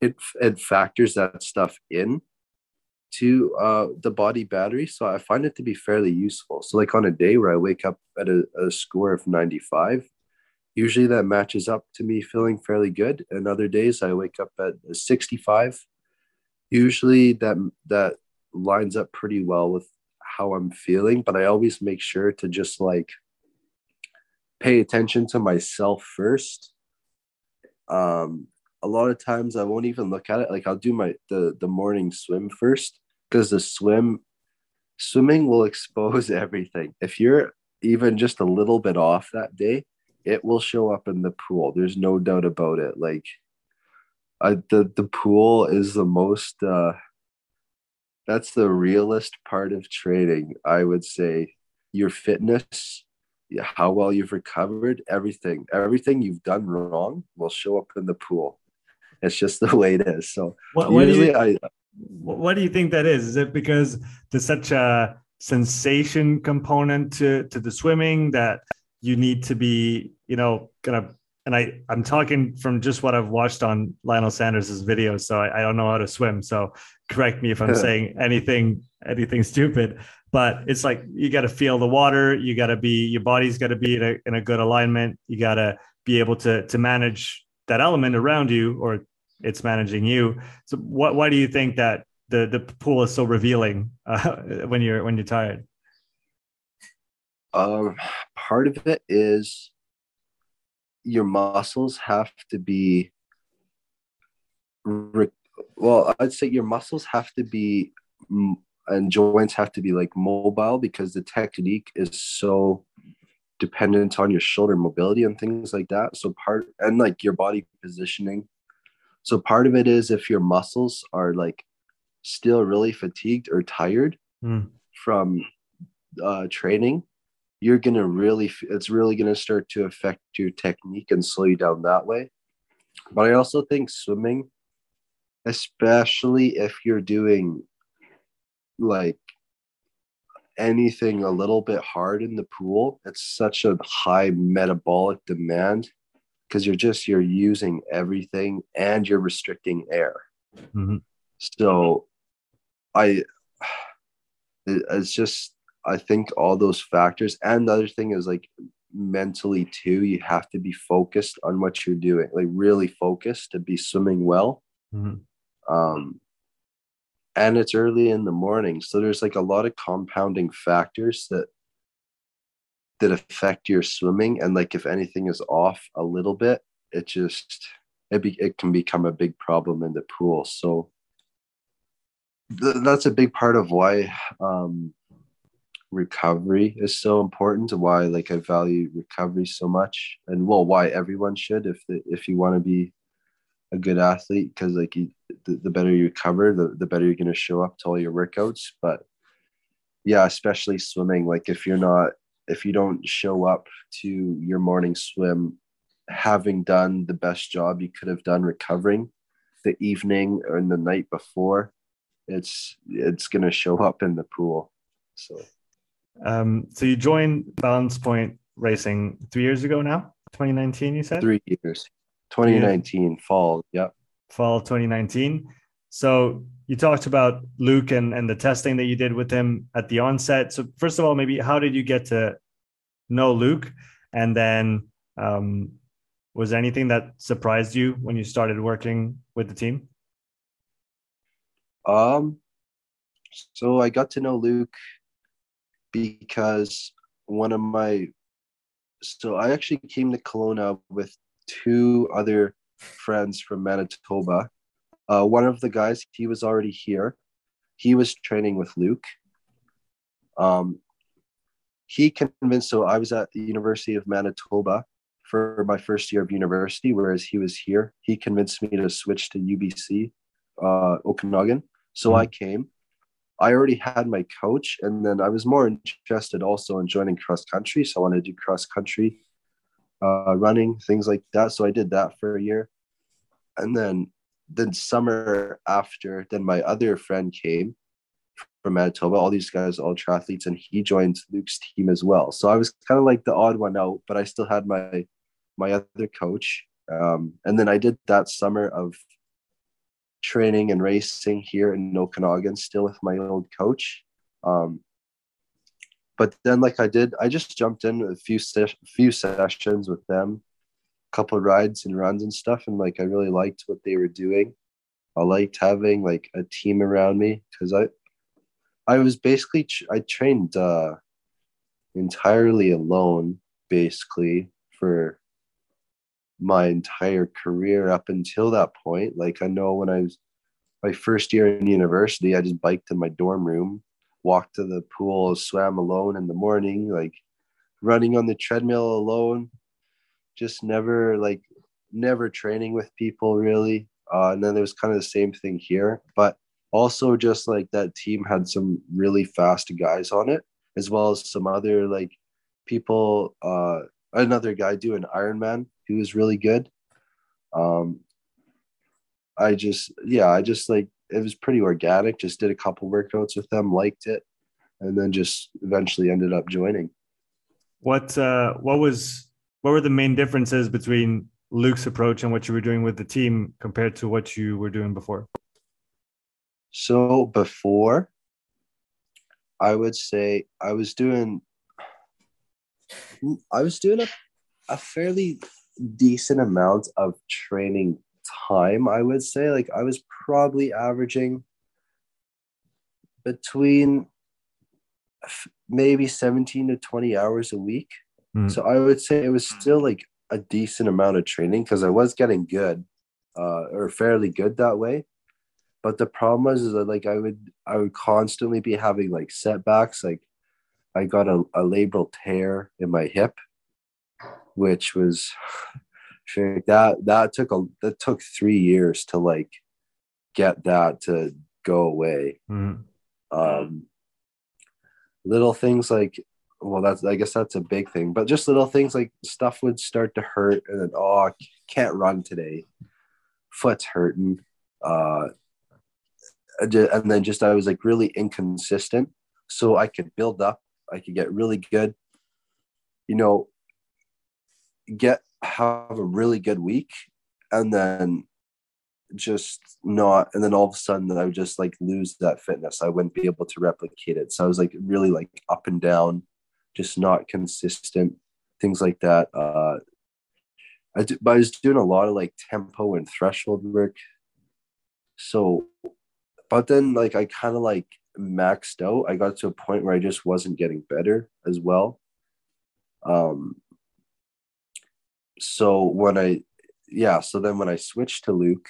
it it factors that stuff in to uh, the body battery. So I find it to be fairly useful. So like on a day where I wake up at a, a score of 95, usually that matches up to me feeling fairly good. And other days I wake up at 65. Usually that that lines up pretty well with how I'm feeling, but I always make sure to just like pay attention to myself first. Um, a lot of times I won't even look at it. Like I'll do my the the morning swim first because the swim swimming will [LAUGHS] expose everything. If you're even just a little bit off that day, it will show up in the pool. There's no doubt about it. Like I, the the pool is the most uh that's the realist part of training. I would say your fitness, how well you've recovered, everything, everything you've done wrong will show up in the pool. It's just the [LAUGHS] way it is. So what, what usually you, I what do you think that is? Is it because there's such a sensation component to to the swimming that you need to be, you know, kind of and I I'm talking from just what I've watched on Lionel Sanders's videos, so I, I don't know how to swim. So correct me if I'm [LAUGHS] saying anything anything stupid. But it's like you got to feel the water. You got to be your body's got to be in a, in a good alignment. You got to be able to to manage that element around you, or it's managing you. So what why do you think that the the pool is so revealing uh, [LAUGHS] when you're when you're tired? Um, part of it is your muscles have to be well i'd say your muscles have to be and joints have to be like mobile because the technique is so dependent on your shoulder mobility and things like that so part and like your body positioning so part of it is if your muscles are like still really fatigued or tired mm. from uh, training you're going to really, it's really going to start to affect your technique and slow you down that way. But I also think swimming, especially if you're doing like anything a little bit hard in the pool, it's such a high metabolic demand because you're just you're using everything and you're restricting air. Mm-hmm. So I [SIGHS] it's just I think all those factors, and the other thing is like mentally too, you have to be focused on what you're doing, like really focused to be swimming well. Mm-hmm. Um, and it's early in the morning, so there's like a lot of compounding factors that that affect your swimming, and like if anything is off a little bit, it just it be, it can become a big problem in the pool. So th- that's a big part of why um, recovery is so important why like i value recovery so much and well why everyone should if the, if you want to be a good athlete because like you, the, the better you recover the, the better you're going to show up to all your workouts. But yeah especially swimming like if you're not if you don't show up to your morning swim having done the best job you could have done recovering the evening or in the night before it's it's going to show up in the pool. So um, so you joined Balance Point Racing three years ago now, 2019, you said? Three years. 2019, yeah. fall. Yep. Fall 2019. So you talked about Luke and, and the testing that you did with him at the onset. So first of all, maybe how did you get to know Luke? And then um, was anything that surprised you when you started working with the team? Um, so I got to know Luke because one of my so I actually came to Kelowna with two other friends from Manitoba. Uh, one of the guys, he was already here. He was training with Luke. Um, he convinced, so I was at the University of Manitoba for my first year of university, whereas he was here. He convinced me to switch to UBC, uh, Okanagan. So mm-hmm. I came. I already had my coach, and then I was more interested also in joining cross country. So I wanted to do cross country uh, running, things like that. So I did that for a year, and then then summer after, then my other friend came from Manitoba. All these guys, all triathletes, and he joined Luke's team as well. So I was kind of like the odd one out, but I still had my my other coach. Um, and then I did that summer of training and racing here in Okanagan still with my old coach. Um, but then, like I did, I just jumped in a few few sessions with them, a couple rides and runs and stuff, and like I really liked what they were doing. I liked having like a team around me because I, I was basically I trained uh, entirely alone, basically for my entire career up until that point. Like I know when I was my first year in university, I just biked in my dorm room, walked to the pool, swam alone in the morning, like running on the treadmill alone. Just never like never training with people really. Uh, and then it was kind of the same thing here, but also just like that team had some really fast guys on it, as well as some other like people. Uh, another guy doing Ironman he was really good. Um, I just, yeah, I just like it was pretty organic. Just did a couple workouts with them, liked it, and then just eventually ended up joining. What uh, what was what were the main differences between Luke's approach and what you were doing with the team compared to what you were doing before? So before, I would say I was doing I was doing a, a fairly decent amount of training time, I would say. Like I was probably averaging between maybe 17 to 20 hours a week. Mm. So I would say it was still like a decent amount of training because I was getting good uh, or fairly good that way. But the problem was is that like I would I would constantly be having like setbacks. Like I got a, a labral tear in my hip, which was [SIGHS] that that took a that took three years to like get that to go away. Mm. Um, little things like well that's i guess that's a big thing but just little things like stuff would start to hurt and then oh can't run today foot's hurting uh and then just i was like really inconsistent so i could build up i could get really good you know get have a really good week and then just not and then all of a sudden i would just like lose that fitness. I wouldn't be able to replicate it. So i was like really like up and down just not consistent things like that. Uh I, do, but I was doing a lot of like tempo and threshold work. So but then like i kind of like maxed out i got to a point where i just wasn't getting better as well um so when i yeah so then when i switched to luke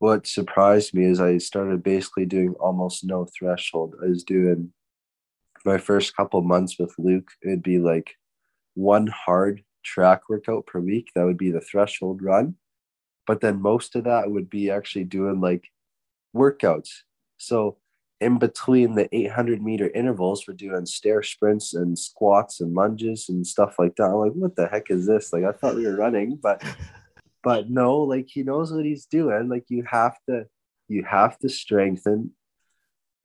what surprised me is I started basically doing almost no threshold. I was doing my first couple months with Luke, it'd be like one hard track workout per week. That would be the threshold run. But then most of that would be actually doing like workouts. So in between the 800 meter intervals, we're doing stair sprints and squats and lunges and stuff like that. I'm like, what the heck is this? Like, I thought we were running, but [LAUGHS] but no like he knows what he's doing like you have to you have to strengthen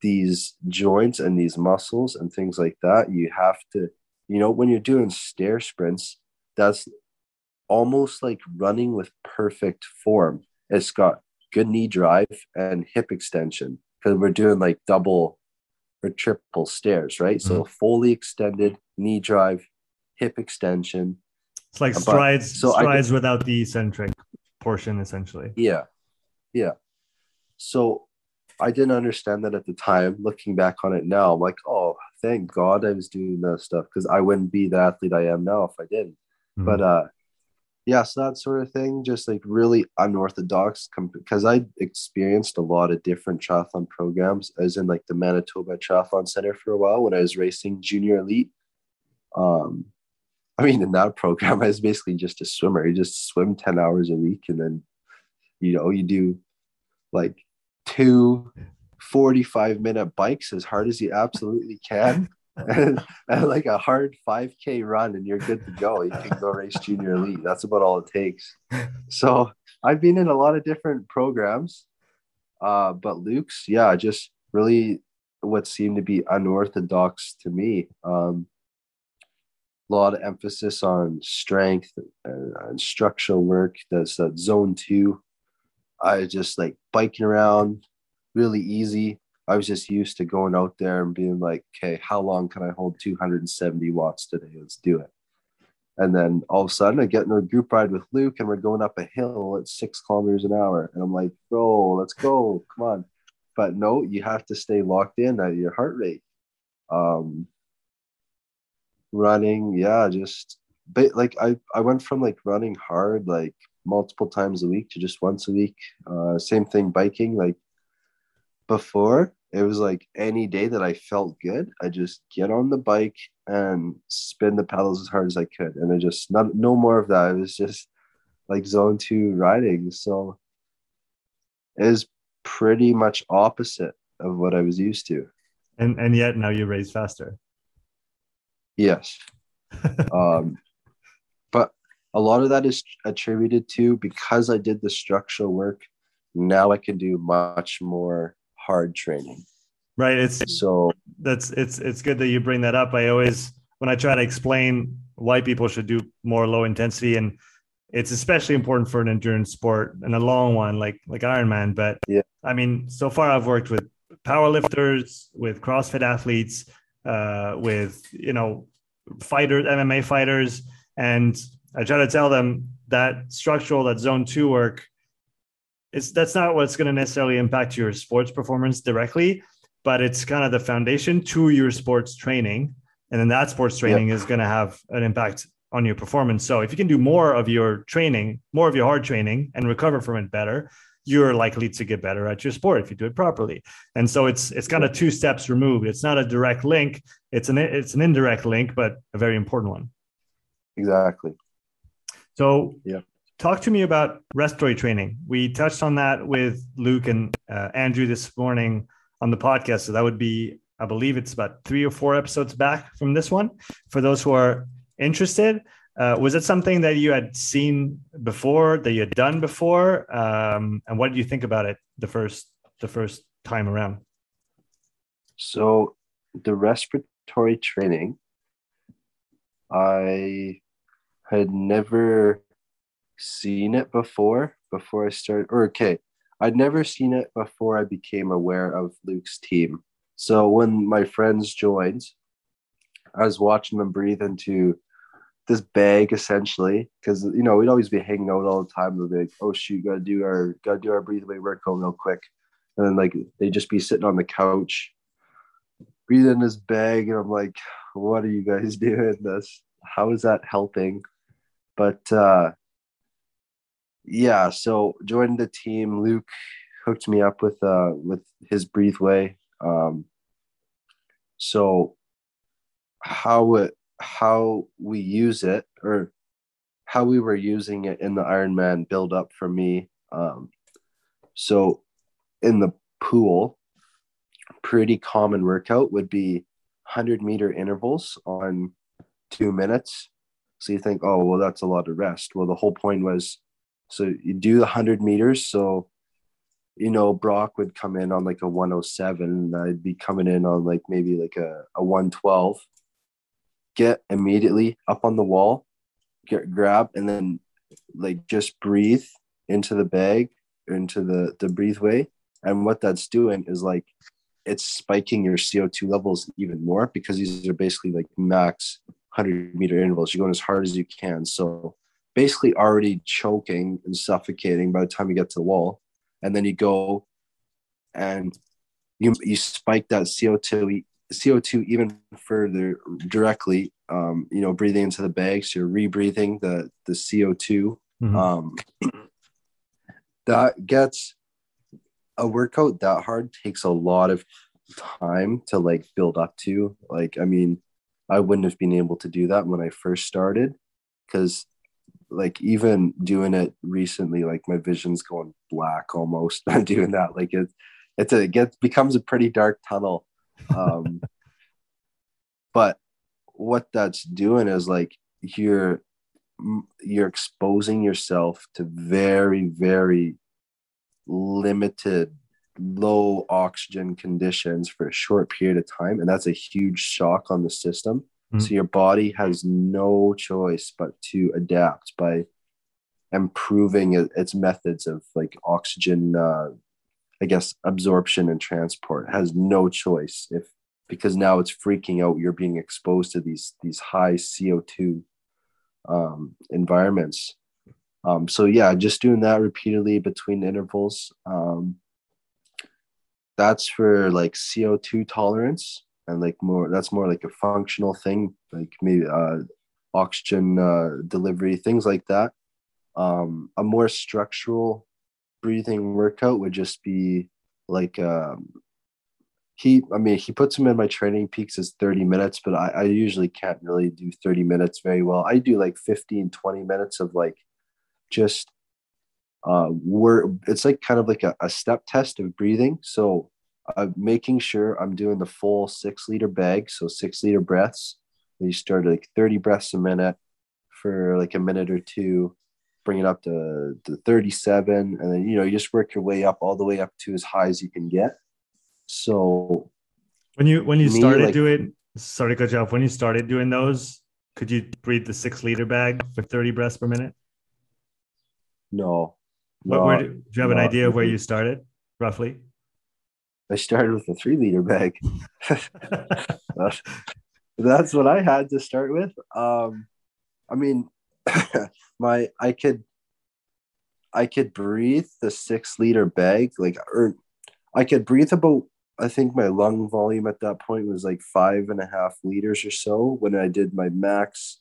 these joints and these muscles and things like that you have to you know when you're doing stair sprints that's almost like running with perfect form it's got good knee drive and hip extension because we're doing like double or triple stairs right mm-hmm. so fully extended knee drive hip extension it's like strides, so strides without the eccentric portion, essentially. Yeah, yeah. So I didn't understand that at the time. Looking back on it now, I'm like, oh, thank God I was doing that stuff because I wouldn't be the athlete I am now if I didn't. Mm-hmm. But uh, yeah, so that sort of thing, just like really unorthodox because I experienced a lot of different triathlon programs, as in like the Manitoba Triathlon Center for a while when I was racing junior elite. Um, I mean, in that program, [LAUGHS] I was basically just a swimmer. You just swim 10 hours a week and then, you know, you do like two 45 minute bikes as hard as you absolutely can. And, [LAUGHS] and, [LAUGHS] like a hard 5k run and you're good to go you can go race junior elite that's about all it takes so i've been in a lot of different programs uh, but luke's yeah just really what seemed to be unorthodox to me um, a lot of emphasis on strength and, and structural work. That's that zone two. I just like biking around really easy. I was just used to going out there and being like, okay, how long can I hold 270 watts today? Let's do it. And then all of a sudden, I get in a group ride with Luke, and we're going up a hill at six kilometers an hour. And I'm like, bro, let's go. Come on. But no, you have to stay locked in at your heart rate. Um, running yeah just but like i i went from like running hard like multiple times a week to just once a week uh same thing biking like before it was like any day that i felt good i just get on the bike and spin the pedals as hard as i could and i just not no more of that it was just like zone two riding so it is pretty much opposite of what i was used to and and yet now you race faster Yes. [LAUGHS] um, but a lot of that is attributed to because I did the structural work. Now I can do much more hard training. Right. It's so that's it's it's good that you bring that up. I always when I try to explain why people should do more low intensity and it's especially important for an endurance sport and a long one like like Ironman. But yeah, I mean, so far I've worked with powerlifters, with CrossFit athletes, uh, with you know fighters, MMA fighters, and I try to tell them that structural, that zone two work, is that's not what's going to necessarily impact your sports performance directly, but it's kind of the foundation to your sports training, and then that sports training yep. is going to have an impact on your performance. So if you can do more of your training, more of your hard training, and recover from it better, you're likely to get better at your sport if you do it properly. And so it's it's kind of two steps removed. It's not a direct link. It's an it's an indirect link, but a very important one. Exactly. So yeah. Talk to me about respiratory training. We touched on that with Luke and uh, Andrew this morning on the podcast. So that would be, I believe it's about three or four episodes back from this one. For those who are interested. Uh, was it something that you had seen before, that you had done before, um, and what did you think about it the first the first time around? So, the respiratory training, I had never seen it before. Before I started, or okay, I'd never seen it before I became aware of Luke's team. So when my friends joined, I was watching them breathe into this bag essentially because you know we'd always be hanging out all the time. We'd be like, "Oh shoot, gotta do our gotta do our breathe away workout real quick," and then like they'd just be sitting on the couch, breathing in this bag, and I'm like, "What are you guys [LAUGHS] doing? This how is that helping?" But uh, yeah, so joining the team, Luke hooked me up with uh with his breathe way. Um, so how it how we use it or how we were using it in the Ironman build up for me. Um, so in the pool, pretty common workout would be 100 meter intervals on two minutes. So you think, oh, well, that's a lot of rest. Well, the whole point was so you do the 100 meters. So, you know, Brock would come in on like a 107, and I'd be coming in on like maybe like a, a 112 get immediately up on the wall, get grab, and then like just breathe into the bag, into the the breathe way. And what that's doing is like it's spiking your CO2 levels even more because these are basically like max 100 meter intervals. You're going as hard as you can. So basically already choking and suffocating by the time you get to the wall. And then you go and you, you spike that CO2 CO2 even further directly, um, you know, breathing into the bags, so you're rebreathing the, the CO2. Mm-hmm. Um, [CLEARS THROAT] that gets a workout that hard takes a lot of time to like build up to. Like, I mean, I wouldn't have been able to do that when I first started because like even doing it recently, like my vision's going black almost. [LAUGHS] I'm doing that. Like it, it's a, it gets becomes a pretty dark tunnel um, [LAUGHS] but what that's doing is like you're you're exposing yourself to very very limited low oxygen conditions for a short period of time and that's a huge shock on the system mm-hmm. so your body has no choice but to adapt by improving its methods of like oxygen uh, I guess absorption and transport has no choice if because now it's freaking out. You're being exposed to these these high CO two um, environments. Um, so yeah, just doing that repeatedly between intervals. Um, that's for like CO two tolerance and like more. That's more like a functional thing, like maybe uh, oxygen uh, delivery, things like that. Um, a more structural breathing workout would just be like um, he i mean he puts him in my training peaks as 30 minutes but I, I usually can't really do 30 minutes very well i do like 15 20 minutes of like just uh we're it's like kind of like a, a step test of breathing so uh, making sure i'm doing the full six liter bag so six liter breaths you start like 30 breaths a minute for like a minute or two bring it up to, to 37 and then you know you just work your way up all the way up to as high as you can get so when you when you me, started like, doing sorry to cut you off when you started doing those could you breathe the six liter bag for 30 breaths per minute No. What, where do, do you have an idea of where you started roughly? I started with a three liter bag. [LAUGHS] that's, what I had to start with. Um, I mean, [LAUGHS] my I could I could breathe the six liter bag like or I could breathe about I think my lung volume at that point was like five and a half liters or so when I did my max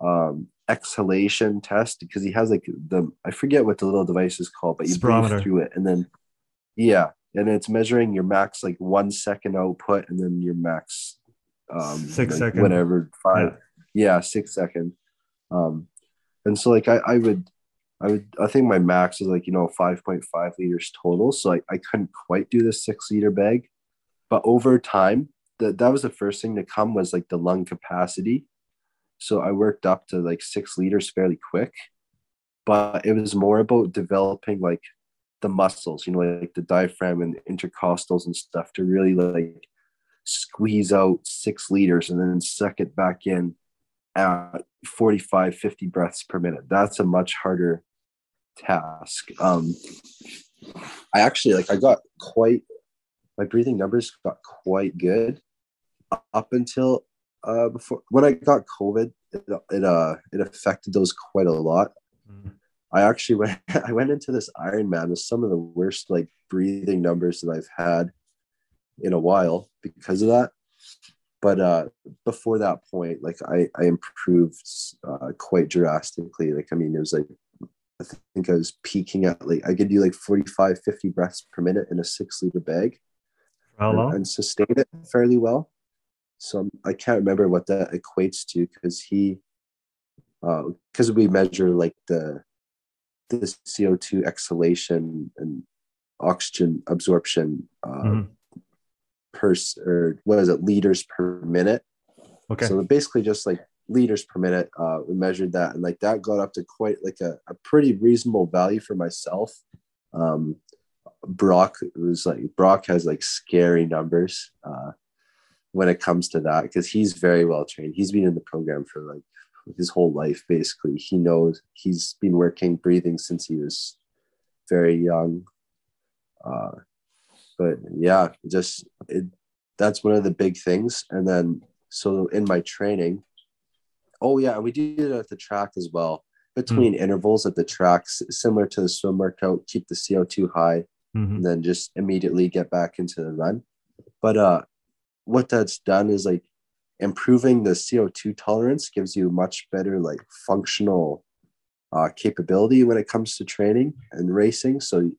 um, exhalation test because he has like the I forget what the little device is called, but you breathe through it and then yeah, and it's measuring your max like one second output and then your max um six like second. whatever five yeah. yeah six second. Um and so like I, I would I would I think my max is like you know 5.5 liters total. So I, I couldn't quite do the six liter bag. But over time that that was the first thing to come was like the lung capacity. So I worked up to like six liters fairly quick. But it was more about developing like the muscles, you know, like the diaphragm and intercostals and stuff to really like squeeze out six liters and then suck it back in at 45, 50 breaths per minute. That's a much harder task. Um, I actually like I got quite my breathing numbers got quite good up until uh before when I got COVID. It, it uh it affected those quite a lot. Mm-hmm. I actually [LAUGHS] went I went into this Ironman with some of the worst like breathing numbers that I've had in a while because of that. But uh, before that point, like I, I improved uh, quite drastically. Like, I mean, it was like, I think I was peaking at like, I could do like 45, 50 breaths per minute in a six liter bag and, and sustain it fairly well. So I can't remember what that equates to because he, because uh, we measure like the the CO2 exhalation and oxygen absorption uh, mm-hmm. per or what is it liters per minute. Okay. So basically just like liters per minute. Uh, we measured that and like that got up to quite like a, a pretty reasonable value for myself. Um, Brock was like Brock has like scary numbers uh, when it comes to that because he's very well trained. He's been in the program for like his whole life basically. He knows he's been working breathing since he was very young. Uh, but yeah just it that's one of the big things. And then so in my training oh yeah we do it at the track as well. Between mm-hmm. intervals at the tracks similar to the swim workout keep the co2 high mm-hmm. and then just immediately get back into the run. But uh what that's done is like improving the CO2 tolerance gives you much better like functional uh, capability when it comes to training and racing. So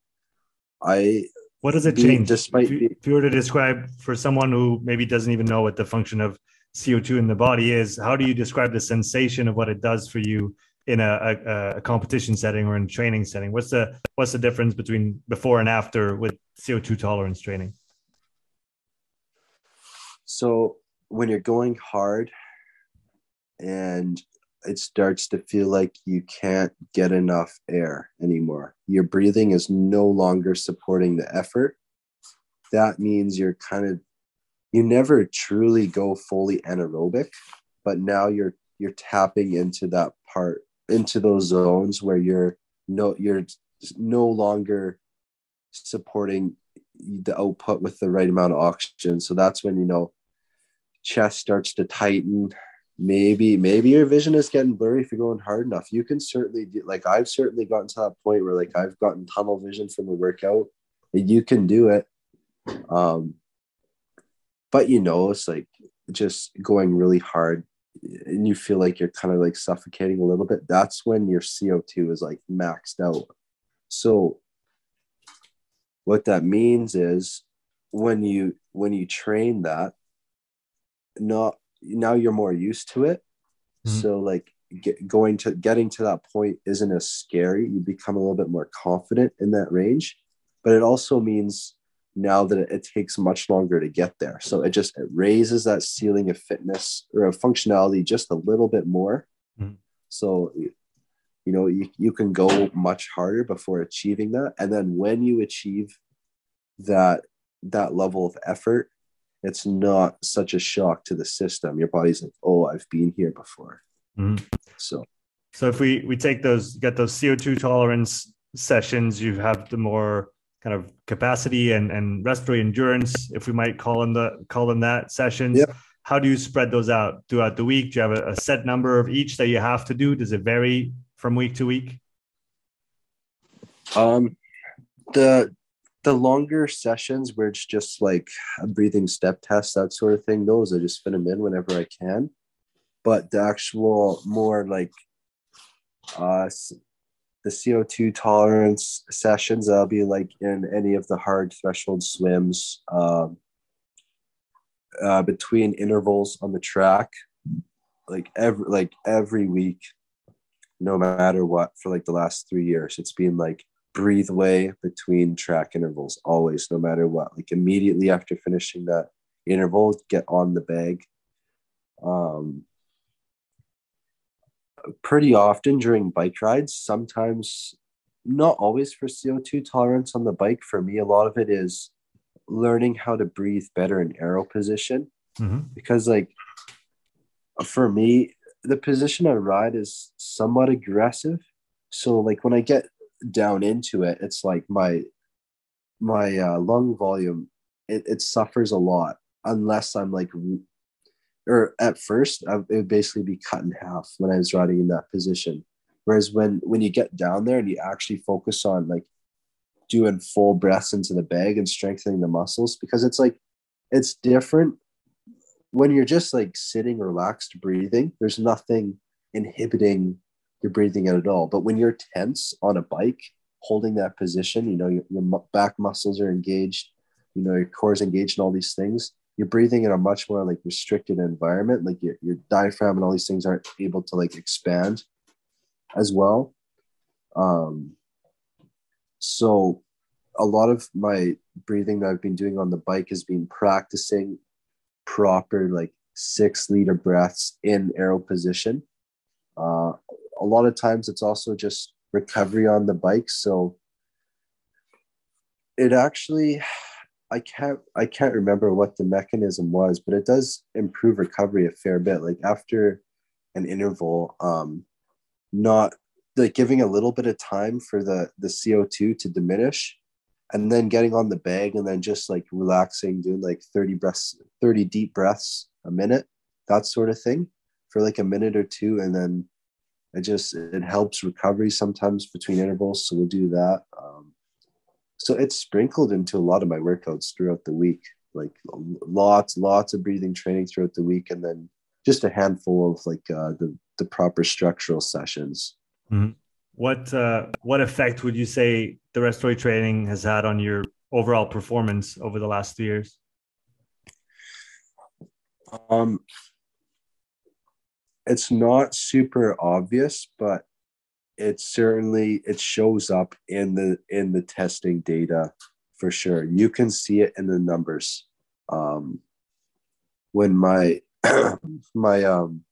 I what does it change? Despite if you, if you were to describe for someone who maybe doesn't even know what the function of CO2 in the body is, how do you describe the sensation of what it does for you in a, a, a, competition setting or in a training setting? What's the what's the difference between before and after with CO2 tolerance training? So when you're going hard and it starts to feel like you can't get enough air anymore. Your breathing is no longer supporting the effort. That means you're kind of you never truly go fully anaerobic, but now you're you're tapping into that part into those zones where you're no you're no longer supporting the output with the right amount of oxygen. So that's when you know chest starts to tighten. Maybe maybe your vision is getting blurry if you're going hard enough. You can certainly do, like i've certainly gotten to that point where like i've gotten tunnel vision from a workout and you can do it. Um but you know it's like just going really hard and you feel like you're kind of like suffocating a little bit that's when your co2 is like maxed out. So what that means is when you when you train that not now you're more used to it. Mm-hmm. so like get, going to getting to that point isn't as scary. You become a little bit more confident in that range. But it also means now that it, it takes much longer to get there. So it just it raises that ceiling of fitness or of functionality just a little bit more. Mm-hmm. so you know you, you can go much harder before achieving that. And then when you achieve that that level of effort it's not such a shock to the system. Your body's like, oh, I've been here before. Mm-hmm. So So if we we take those get those CO2 tolerance sessions, you have the more kind of capacity and, and respiratory endurance, if we might call them the call them that sessions. Yep. How do you spread those out throughout the week? Do you have a, a set number of each that you have to do? Does it vary from week to week? Um, the the longer sessions where it's just like a breathing step test, that sort of thing, those I just fit them in whenever I can. But the actual more like uh the CO2 tolerance sessions, I'll be like in any of the hard threshold swims, um, uh, between intervals on the track, like every like every week, no matter what, for like the last three years, it's been like breathe way between track intervals always, no matter what. Like immediately after finishing that interval, get on the bag. Um, pretty often during bike rides, sometimes not always for CO2 tolerance on the bike. For me, a lot of it is learning how to breathe better in aero position. Mm-hmm. Because, like, for me, the position I ride is somewhat aggressive. So, like, when I get down into it, it's like my my uh, lung volume it, it suffers a lot unless I'm like or at first I, it would basically be cut in half when I was riding in that position. Whereas when when you get down there and you actually focus on like doing full breaths into the bag and strengthening the muscles, because it's like it's different when you're just like sitting relaxed breathing. There's nothing inhibiting your breathing out at all. But when you're tense on a bike, holding that position, you know your, your back muscles are engaged, you know your core is engaged in all these things you're breathing in a much more like restricted environment like your, your diaphragm and all these things aren't able to like expand as well um so a lot of my breathing that i've been doing on the bike has been practicing proper like six liter breaths in aero position uh a lot of times it's also just recovery on the bike so it actually I can't I can't remember what the mechanism was, but it does improve recovery a fair bit. Like after an interval, um, not like giving a little bit of time for the the CO2 to diminish and then getting on the bag and then just like relaxing, doing like 30 breaths, 30 deep breaths a minute, that sort of thing for like a minute or two. And then it just it helps recovery sometimes between intervals. So we'll do that. Um, so it's sprinkled into a lot of my workouts throughout the week like lots lots of breathing training throughout the week and then just a handful of like uh, the the proper structural sessions mm-hmm. what uh, what effect would you say the respiratory training has had on your overall performance over the last two years um it's not super obvious but it certainly it shows up in the in the testing data for sure. You can see it in the numbers. Um when my [CLEARS THROAT] my um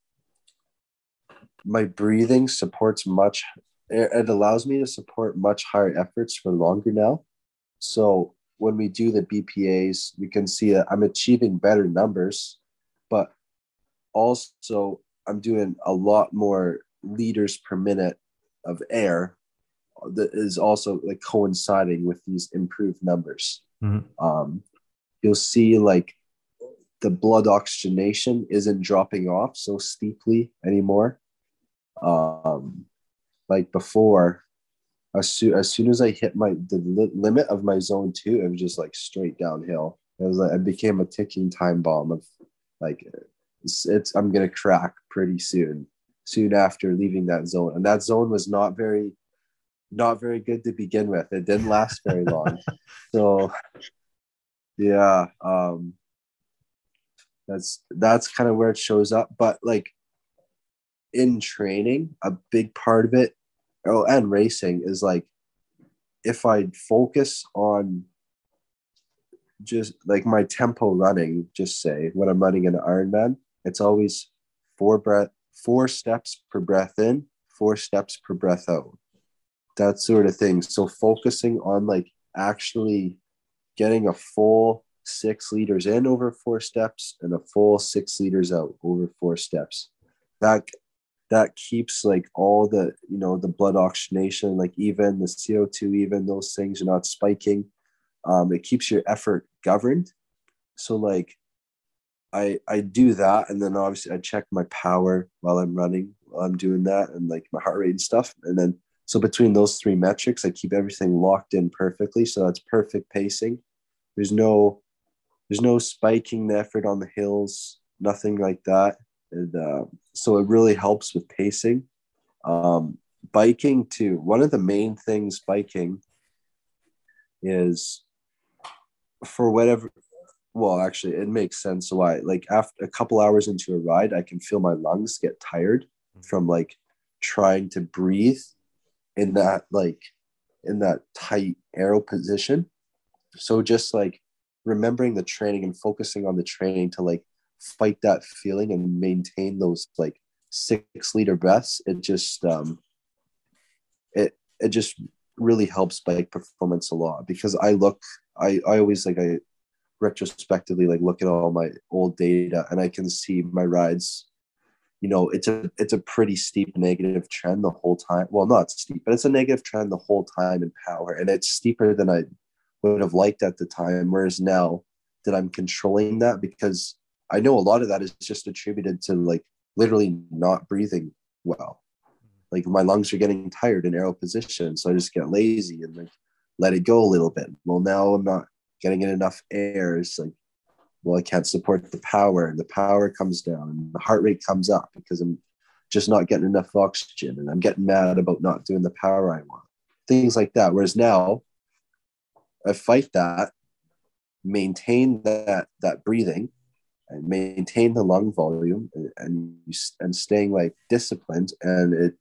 my breathing supports much it allows me to support much higher efforts for longer now. So when we do the bpas we can see that i'm achieving better numbers but also i'm doing a lot more liters per minute of air that is also like coinciding with these improved numbers. Mm-hmm. Um, you'll see like the blood oxygenation isn't dropping off so steeply anymore. Um, like before, as soon, as soon as I hit my the li- limit of my zone two, it was just like straight downhill. It was like I became a ticking time bomb of like it's, it's I'm gonna crack pretty soon soon after leaving that zone. And that zone was not very not very good to begin with. It didn't last very long. [LAUGHS] so yeah, um that's that's kind of where it shows up. But like in training, a big part of it, oh, and racing is like if I focus on just like my tempo running, just say when I'm running an Ironman, it's always four breath four steps per breath in, four steps per breath out. That sort of thing. So focusing on like actually getting a full six liters in over four steps and a full six liters out over four steps. That that keeps like all the you know the blood oxygenation like even the co2 even those things are not spiking um, it keeps your effort governed so like i i do that and then obviously i check my power while i'm running while i'm doing that and like my heart rate and stuff and then so between those three metrics i keep everything locked in perfectly so that's perfect pacing there's no there's no spiking the effort on the hills nothing like that and uh, so it really helps with pacing. Um, biking too. One of the main things biking is for whatever. Well, actually, it makes sense why. Like after a couple hours into a ride, I can feel my lungs get tired from like trying to breathe in that like in that tight aero position. So just like remembering the training and focusing on the training to like fight that feeling and maintain those like six liter breaths, it just um, it it just really helps bike performance a lot because I look I I always like I retrospectively like look at all my old data and I can see my rides you know it's a it's a pretty steep negative trend the whole time well not steep but it's a negative trend the whole time in power and it's steeper than I would have liked at the time whereas now that I'm controlling that because I know a lot of that is just attributed to like literally not breathing well. Like my lungs are getting tired in aero position, so I just get lazy and like let it go a little bit. Well, now I'm not getting in enough air. is like, well, I can't support the power, and the power comes down, and the heart rate comes up because I'm just not getting enough oxygen, and I'm getting mad about not doing the power I want. Things like that. Whereas now, I fight that, maintain that that breathing, and maintain the lung volume and, and and staying like disciplined and it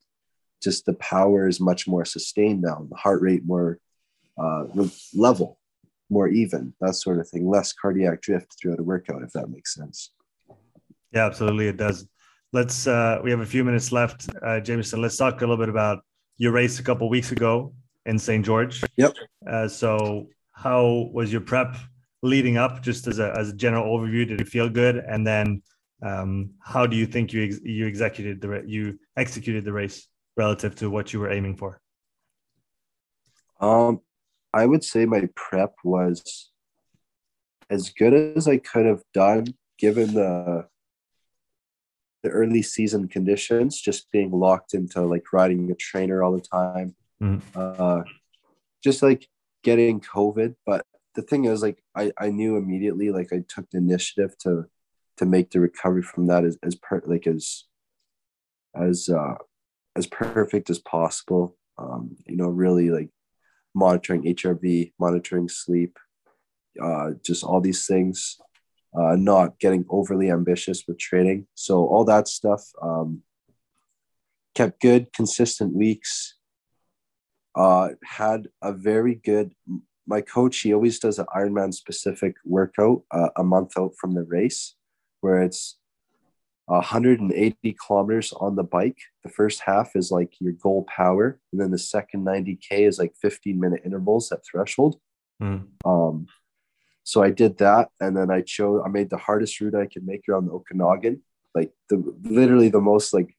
just the power is much more sustained now the heart rate more uh, level more even that sort of thing less cardiac drift throughout a workout if that makes sense yeah absolutely it does let's uh, we have a few minutes left uh, jameson let's talk a little bit about your race a couple weeks ago in st george yep uh, so how was your prep leading up, just as a, as a general overview? Did it feel good? And then um, how do you think you ex- you executed the you executed the race relative to what you were aiming for? Um, I would say my prep was as good as I could have done, given the the early season conditions, just being locked into like riding a trainer all the time, mm. uh, just like getting COVID. But the thing is like I, I knew immediately like I took the initiative to to make the recovery from that as, as per like as as uh as perfect as possible. Um, you know, really like monitoring HRV, monitoring sleep, uh, just all these things, uh, not getting overly ambitious with training. So all that stuff um, kept good, consistent weeks. Uh, had a very good my coach he always does an Ironman specific workout uh, a month out from the race, where it's 180 kilometers on the bike. The first half is like your goal power, and then the second 90k is like 15 minute intervals at threshold. Mm. Um, so I did that, and then I chose. I made the hardest route I could make around the Okanagan, like the literally the most like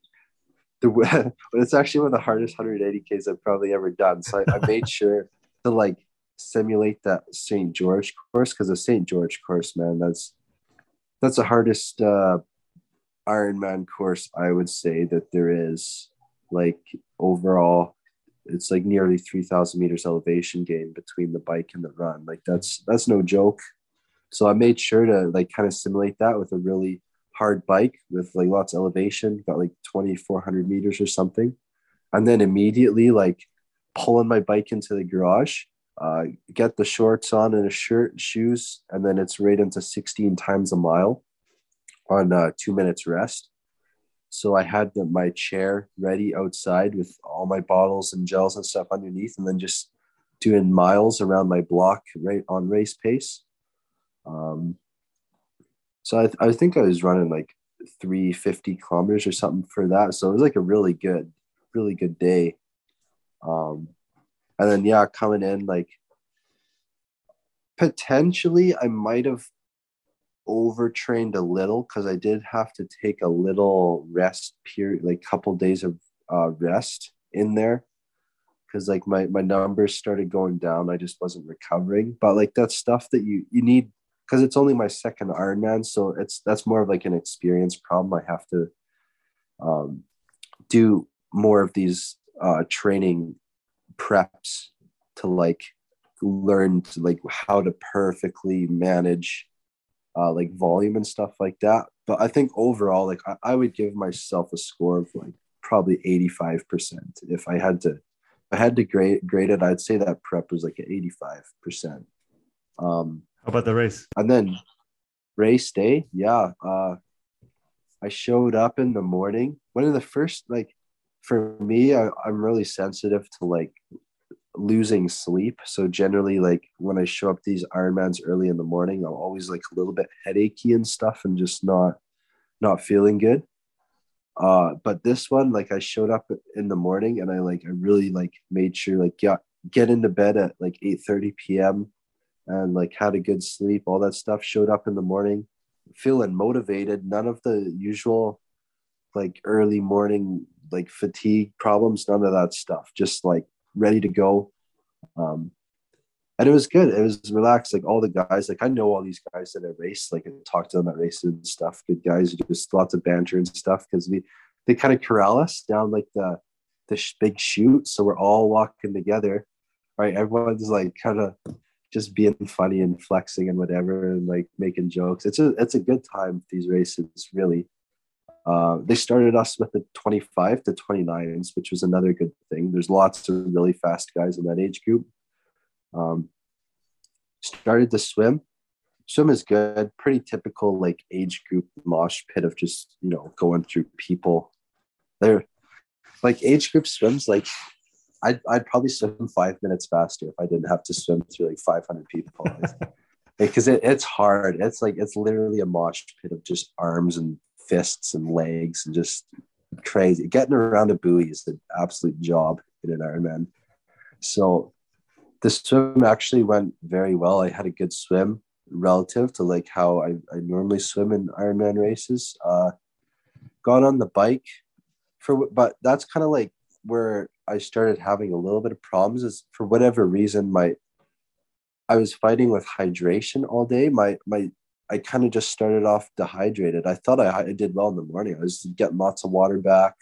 the. but [LAUGHS] it's actually one of the hardest 180ks I've probably ever done. So I, I made [LAUGHS] sure to like simulate that St. George course because the St. George course, man, that's that's the hardest uh, Ironman course I would say that there is. Like overall, it's like nearly three thousand meters elevation gain between the bike and the run. Like that's that's no joke. So I made sure to like kind of simulate that with a really hard bike with like lots of elevation, got like twenty four hundred meters or something, and then immediately like pulling my bike into the garage uh, get the shorts on and a shirt, and shoes, and then it's right into 16 times a mile on uh, two minutes rest. So I had the, my chair ready outside with all my bottles and gels and stuff underneath, and then just doing miles around my block right on race pace. Um, so I, I think I was running like 350 kilometers or something for that. So it was like a really good, really good day. Um, and then yeah, coming in like potentially I might have overtrained a little because I did have to take a little rest period, like couple days of uh, rest in there because like my my numbers started going down. I just wasn't recovering. But like that's stuff that you you need because it's only my second Ironman, so it's that's more of like an experience problem. I have to um, do more of these uh, training preps to like learn to, like how to perfectly manage uh, like volume and stuff like that. But I think overall, like I, I would give myself a score of like probably 85% if I had to I had to grade grade it, I'd say that prep was like an 85%. Um, How about the race? And then race day, yeah. Uh, I showed up in the morning. One of the first, like, for me, I, I'm really sensitive to like losing sleep. So generally, like when I show up these Ironmans early in the morning, I'm always like a little bit headachy and stuff, and just not not feeling good. Uh, but this one, like I showed up in the morning and I like I really like made sure like yeah get into bed at like 8 30 p.m. and like had a good sleep, all that stuff. Showed up in the morning, feeling motivated. None of the usual like early morning like fatigue problems, none of that stuff. Just like ready to go. Um, and it was good. It was relaxed. Like all the guys, like I know all these guys that I race. Like I talk to them at races and stuff. Good guys, just lots of banter and stuff because we they kind of corral us down like the the big chute, so we're all walking together. Right, everyone's like kind of just being funny and flexing and whatever, and like making jokes. It's a it's a good time these races really. Uh, they started us with the 25 to 29s, which was another good thing. There's lots of really fast guys in that age group. Um, started to swim. Swim is good. Pretty typical like age group mosh pit of just you know going through people. They're like age group swims. Like I'd I'd probably swim five minutes faster if I didn't have to swim through like 500 people. [LAUGHS] because it, it's hard. It's like it's literally a mosh pit of just arms and fists and legs and just crazy. Getting around a buoy is an absolute job in an Ironman. So the swim actually went very well. I had a good swim relative to like how I, I normally swim in Ironman races. Uh, got on the bike for, but that's kind of like where I started having a little bit of problems. Is for whatever reason my I was fighting with hydration all day. My my I kind of just started off dehydrated. I thought I, I did well in the morning. I was getting lots of water back,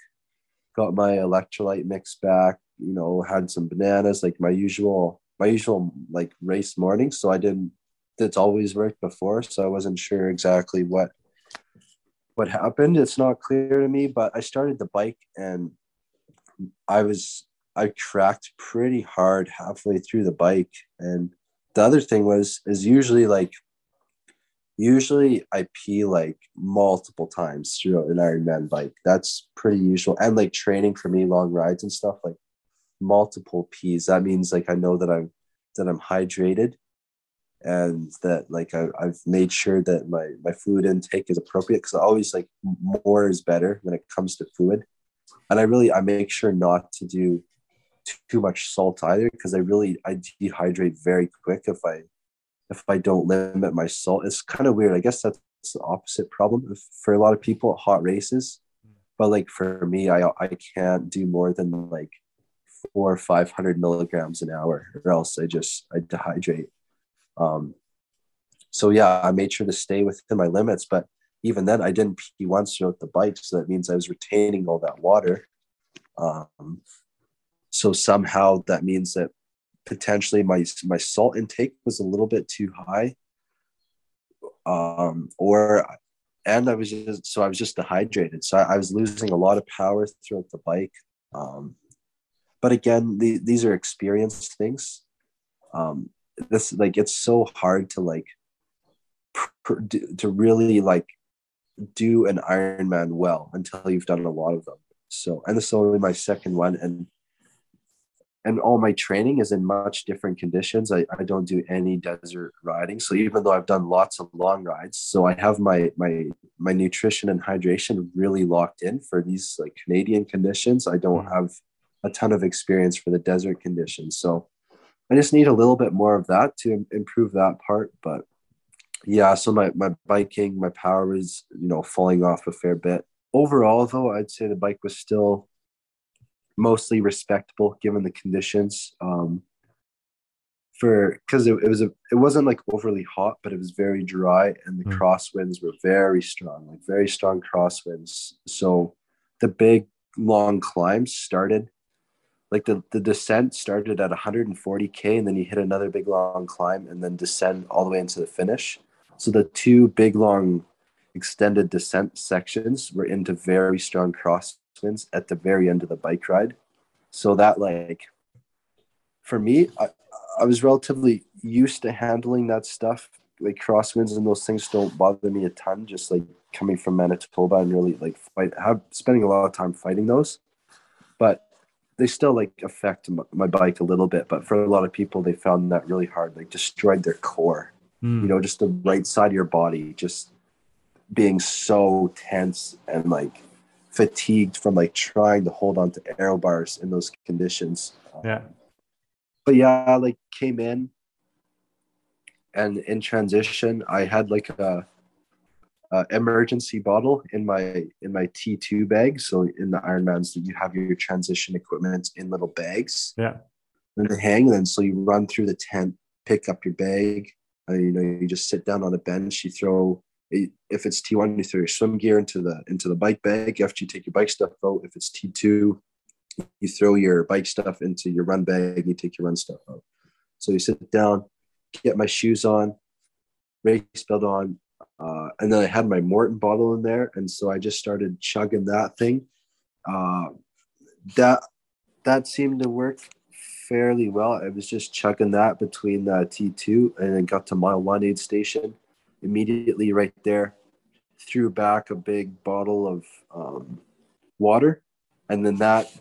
got my electrolyte mix back. You know, had some bananas, like my usual my usual like race morning. So I didn't. It's always worked before, so I wasn't sure exactly what what happened. It's not clear to me, but I started the bike and I was I cracked pretty hard halfway through the bike. And the other thing was is usually like usually I pee like multiple times through an Ironman bike. That's pretty usual. And like training for me, long rides and stuff, like multiple P's. That means like I know that I'm that I'm hydrated and that like I, have made sure that my my food intake is appropriate because I always like more is better when it comes to food. And I really I make sure not to do too much salt either because I really I dehydrate very quick if I if I don't limit my salt. It's kind of weird. I guess that's the opposite problem for a lot of people at hot races. But like for me, I I can't do more than like four or five hundred milligrams an hour, or else I just I dehydrate. Um, so yeah, I made sure to stay within my limits, but even then, I didn't pee once throughout the bike, so that means I was retaining all that water. Um, so somehow that means that potentially my my salt intake was a little bit too high, um, or and I was just so I was just dehydrated, so I, I was losing a lot of power throughout the bike. Um, but again the, these are experienced things. Um this like it's so hard to like pr- to really like do an ironman well until you've done a lot of them. So and this is only my second one and and all my training is in much different conditions I, I don't do any desert riding so even though i've done lots of long rides so i have my my my nutrition and hydration really locked in for these like canadian conditions i don't mm. have a ton of experience for the desert conditions. So I just need a little bit more of that to improve that part. But Yeah, so my my biking, my power was you know falling off a fair bit. Overall, though, I'd say the bike was still mostly respectable given the conditions. Um, for because it, it was a it wasn't like overly hot, but it was very dry, and the mm. crosswinds were very strong, like very strong crosswinds. So the big long climbs started like the, the descent started at 140k and then you hit another big long climb and then descend all the way into the finish so the two big long extended descent sections were into very strong at the very end of the bike ride. So that like for me I, I was relatively used to handling that stuff. Like crosswinds and those things don't bother me a ton just like coming from manitoba and really like fight have spending a lot of time fighting those. But they still like affect my bike a little bit. But for a lot of people they found that really hard. Like destroyed their core. Mm. you know just the right side of your body just being so tense and like fatigued from like trying to hold on to aero bars in those conditions yeah but yeah like came in and in transition i had like a uh, emergency bottle in my in my T2 bag. So in the Ironmans, you have your transition equipment in little bags. Yeah. And they hang. And then so you run through the tent, pick up your bag. And, you know, you just sit down on a bench. You throw if it's T1, you throw your swim gear into the into the bike bag. After you take your bike stuff out, if it's T2, you throw your bike stuff into your run bag. And you take your run stuff out. So you sit down, get my shoes on, race belt on, uh, and then I had my Maurten bottle in there, and so I just started chugging that thing. Uh, that that seemed to work fairly well. I was just chugging that between the T2 and then got to mile one aid station. Immediately right there, threw back a big bottle of um, water, and then that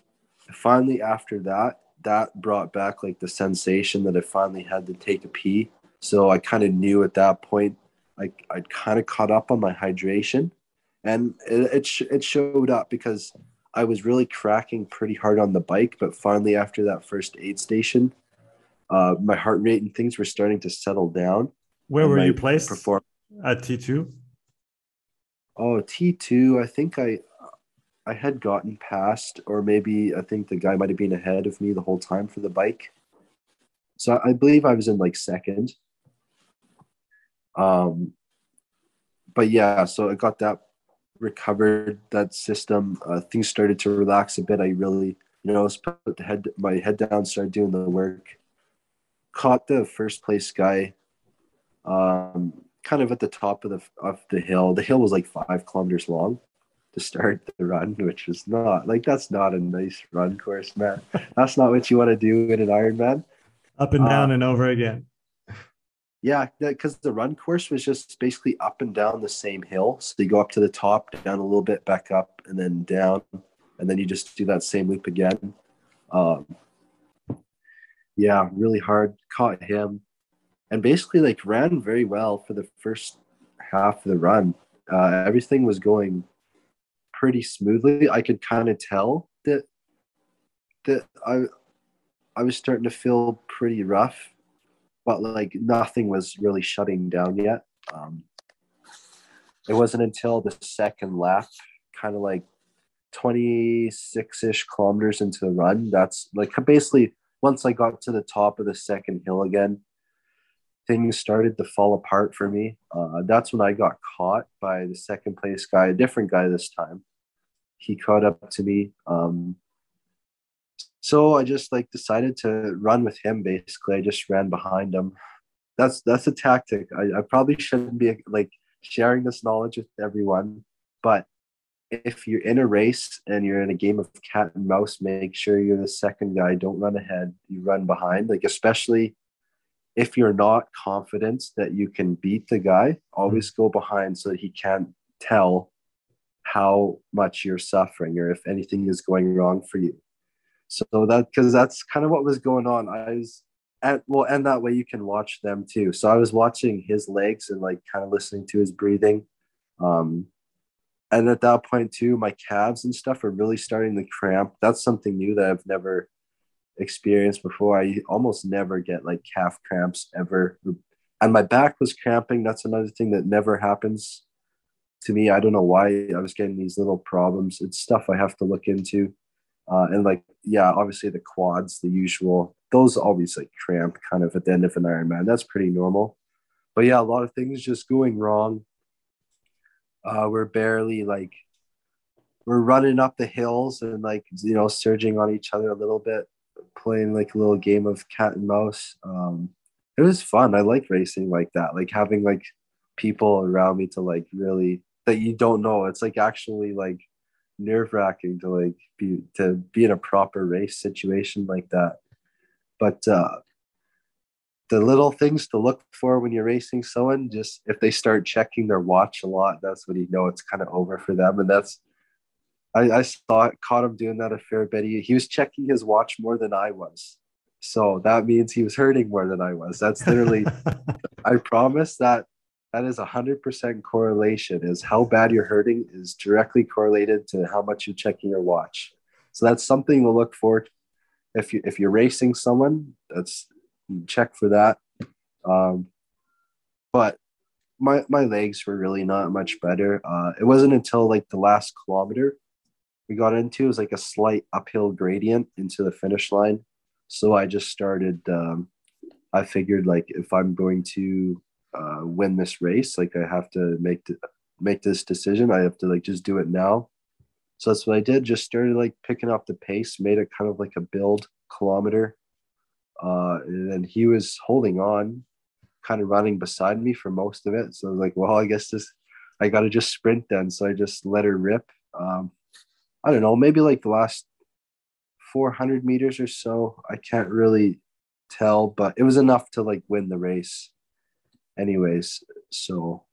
finally after that that brought back like the sensation that I finally had to take a pee. So I kind of knew at that point I I'd kind of caught up on my hydration, and it it, sh- it showed up because I was really cracking pretty hard on the bike, but finally after that first aid station, uh, my heart rate and things were starting to settle down. Where were you placed? Perform- at T two. Oh, T two. I think I I had gotten past, or maybe I think the guy might have been ahead of me the whole time for the bike. So I believe I was in like second. Um, but yeah, so I got that recovered, that system. Uh, things started to relax a bit. I really, you know, put the head, my head down, started doing the work. Caught the first place guy, um, kind of at the top of the of the hill. The hill was like five kilometers long to start the run, which is not like that's not a nice run course, man. that's not what you want to do in an Ironman. Up and down uh, and over again. Yeah, because the run course was just basically up and down the same hill. So you go up to the top, down a little bit, back up, and then down, and then you just do that same loop again. Um, yeah, really hard. Caught him, and basically like ran very well for the first half of the run. Uh, everything was going pretty smoothly. I could kind of tell that that I I was starting to feel pretty rough but like nothing was really shutting down yet. Um, it wasn't until the second lap, kind of like 26 ish kilometers into the run, that's like basically once I got to the top of the second hill again, things started to fall apart for me. Uh, that's when I got caught by the second place guy, a different guy this time. He caught up to me. Um, so I just like decided to run with him. Basically, I just ran behind him. That's that's a tactic. I, I probably shouldn't be like sharing this knowledge with everyone, but if you're in a race and you're in a game of cat and mouse, make sure you're the second guy. Don't run ahead. You run behind. Like especially if you're not confident that you can beat the guy, always go behind so that he can't tell how much you're suffering or if anything is going wrong for you. So that because that's kind of what was going on. I was at well, and that way you can watch them too. So I was watching his legs and like kind of listening to his breathing. Um, and at that point too, my calves and stuff are really starting to cramp. That's something new that I've never experienced before. I almost never get like calf cramps ever. and my back was cramping. That's another thing that never happens to me. I don't know why I was getting these little problems. It's stuff I have to look into. Uh, and like, yeah, obviously the quads, the usual, those always like cramp kind of at the end of an Ironman. That's pretty normal. But yeah, a lot of things just going wrong. Uh, we're barely like, we're running up the hills and like, you know, surging on each other a little bit, playing like a little game of cat and mouse. Um, it was fun. I like racing like that, like having like people around me to like really that you don't know. It's like actually like nerve wracking to like be to be in a proper race situation like that. But uh the little things to look for when you're racing someone, just if they start checking their watch a lot, that's when you know it's kind of over for them. And that's I, I saw caught him doing that a fair bit. He, he was checking his watch more than I was. So that means he was hurting more than I was. That's literally [LAUGHS] I promise that that is a hundred percent correlation is how bad you're hurting is directly correlated to how much you're checking your watch so that's something to look for if you if you're racing someone that's check for that um, but my my legs were really not much better uh, it wasn't until like the last kilometer we got into was like a slight uphill gradient into the finish line so i just started um, i figured like if i'm going to uh, win this race. Like I have to make th- make this decision. I have to like just do it now. So that's what I did. Just started like picking up the pace, made it kind of like a build kilometer. Uh, and then he was holding on, kind of running beside me for most of it. So I was like, well, I guess this, I got to just sprint then. So I just let her rip. Um, I don't know, maybe like the last 400 meters or so. I can't really tell, but it was enough to like win the race anyways. So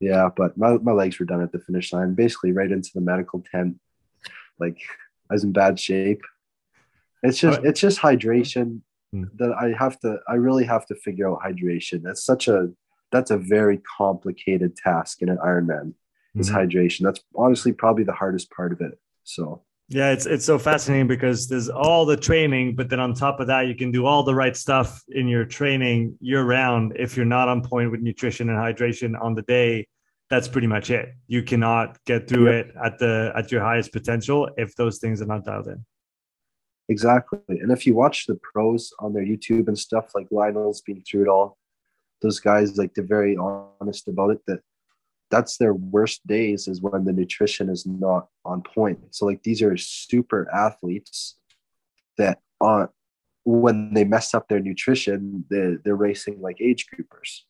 yeah, but my, my legs were done at the finish line, basically right into the medical tent. Like I was in bad shape. It's just it's just hydration hmm. that I have to I really have to figure out hydration. That's such a that's a very complicated task in an Ironman. Is mm-hmm. hydration. That's honestly probably the hardest part of it. So yeah, it's it's so fascinating because there's all the training, but then on top of that, you can do all the right stuff in your training year round. If you're not on point with nutrition and hydration on the day, that's pretty much it. You cannot get through yep. it at the at your highest potential if those things are not dialed in. Exactly. And if you watch the pros on their YouTube and stuff, like Lionel's been through it all, those guys like they're very honest about it that that's their worst days is when the nutrition is not on point. So like these are super athletes that on when they mess up their nutrition, they're, they're racing like age groupers.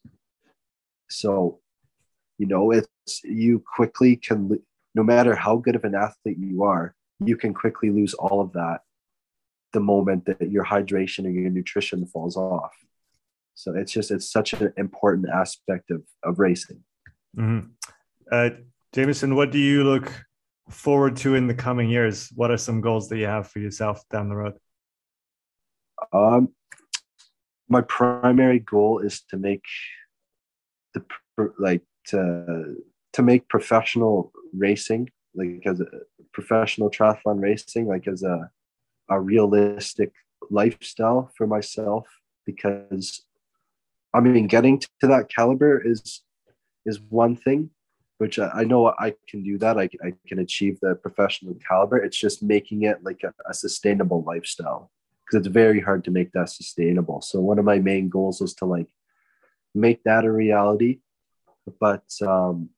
So, you know, it's you quickly can no matter how good of an athlete you are, you can quickly lose all of that the moment that your hydration and your nutrition falls off. So it's just it's such an important aspect of of racing. Mm-hmm. Uh, Jameson, what do you look forward to in the coming years? What are some goals that you have for yourself down the road? Um, my primary goal is to make the like to to make professional racing like as a professional triathlon racing like as a a realistic lifestyle for myself because I mean getting to that caliber is is one thing, which I, I know I can do that. I, I can achieve the professional caliber. It's just making it like a, a sustainable lifestyle because it's very hard to make that sustainable. So one of my main goals is to like make that a reality. But um,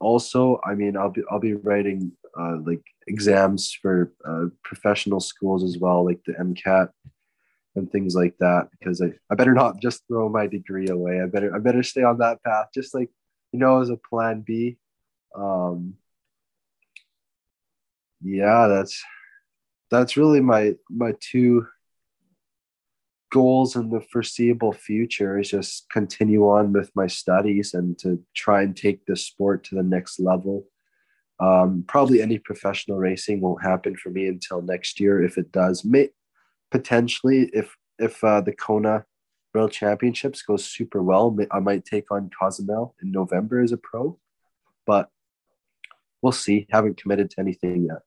also, I mean, I'll be I'll be writing uh, like exams for uh, professional schools as well, like the MCAT and things like that. Because I, I better not just throw my degree away. I better I better stay on that path. Just like you know, as a plan B. Um, yeah, that's that's really my my two goals in the foreseeable future is just continue on with my studies and to try and take the sport to the next level. Um, probably any professional racing won't happen for me until next year. If it does, may potentially if if uh, the Kona World Championships goes super well, I might take on Cozumel in November as a pro, but we'll see. Haven't committed to anything yet.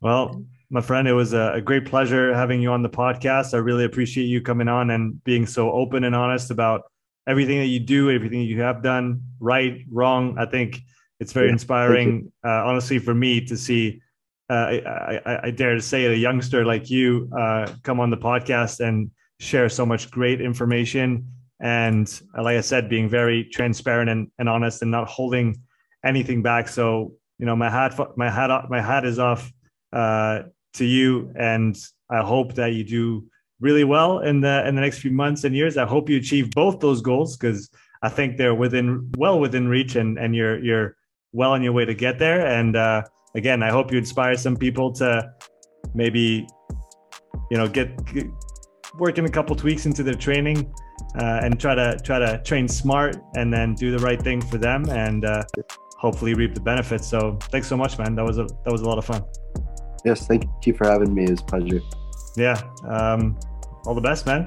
Well, my friend, it was a, great pleasure having you on the podcast. I really appreciate you coming on and being so open and honest about everything that you do, everything you have done, right, wrong. I think it's very yeah, inspiring, uh, honestly, for me to see. Uh, I, I, I, dare to say a youngster like you uh, come on the podcast and share so much great information. And like I said, being very transparent and, and honest and not holding anything back. So, you know, my hat, my hat, my hat is off uh, to you. And I hope that you do really well in the in the next few months and years. I hope you achieve both those goals because I think they're within well within reach and and you're you're well on your way to get there. And uh, again, I hope you inspire some people to maybe you know get, get working a couple tweaks into their training uh, and try to try to train smart and then do the right thing for them and uh, hopefully reap the benefits. So thanks so much, man. That was a that was a lot of fun. Yes, thank you for having me. It's a pleasure. Yeah. Um, all the best, man.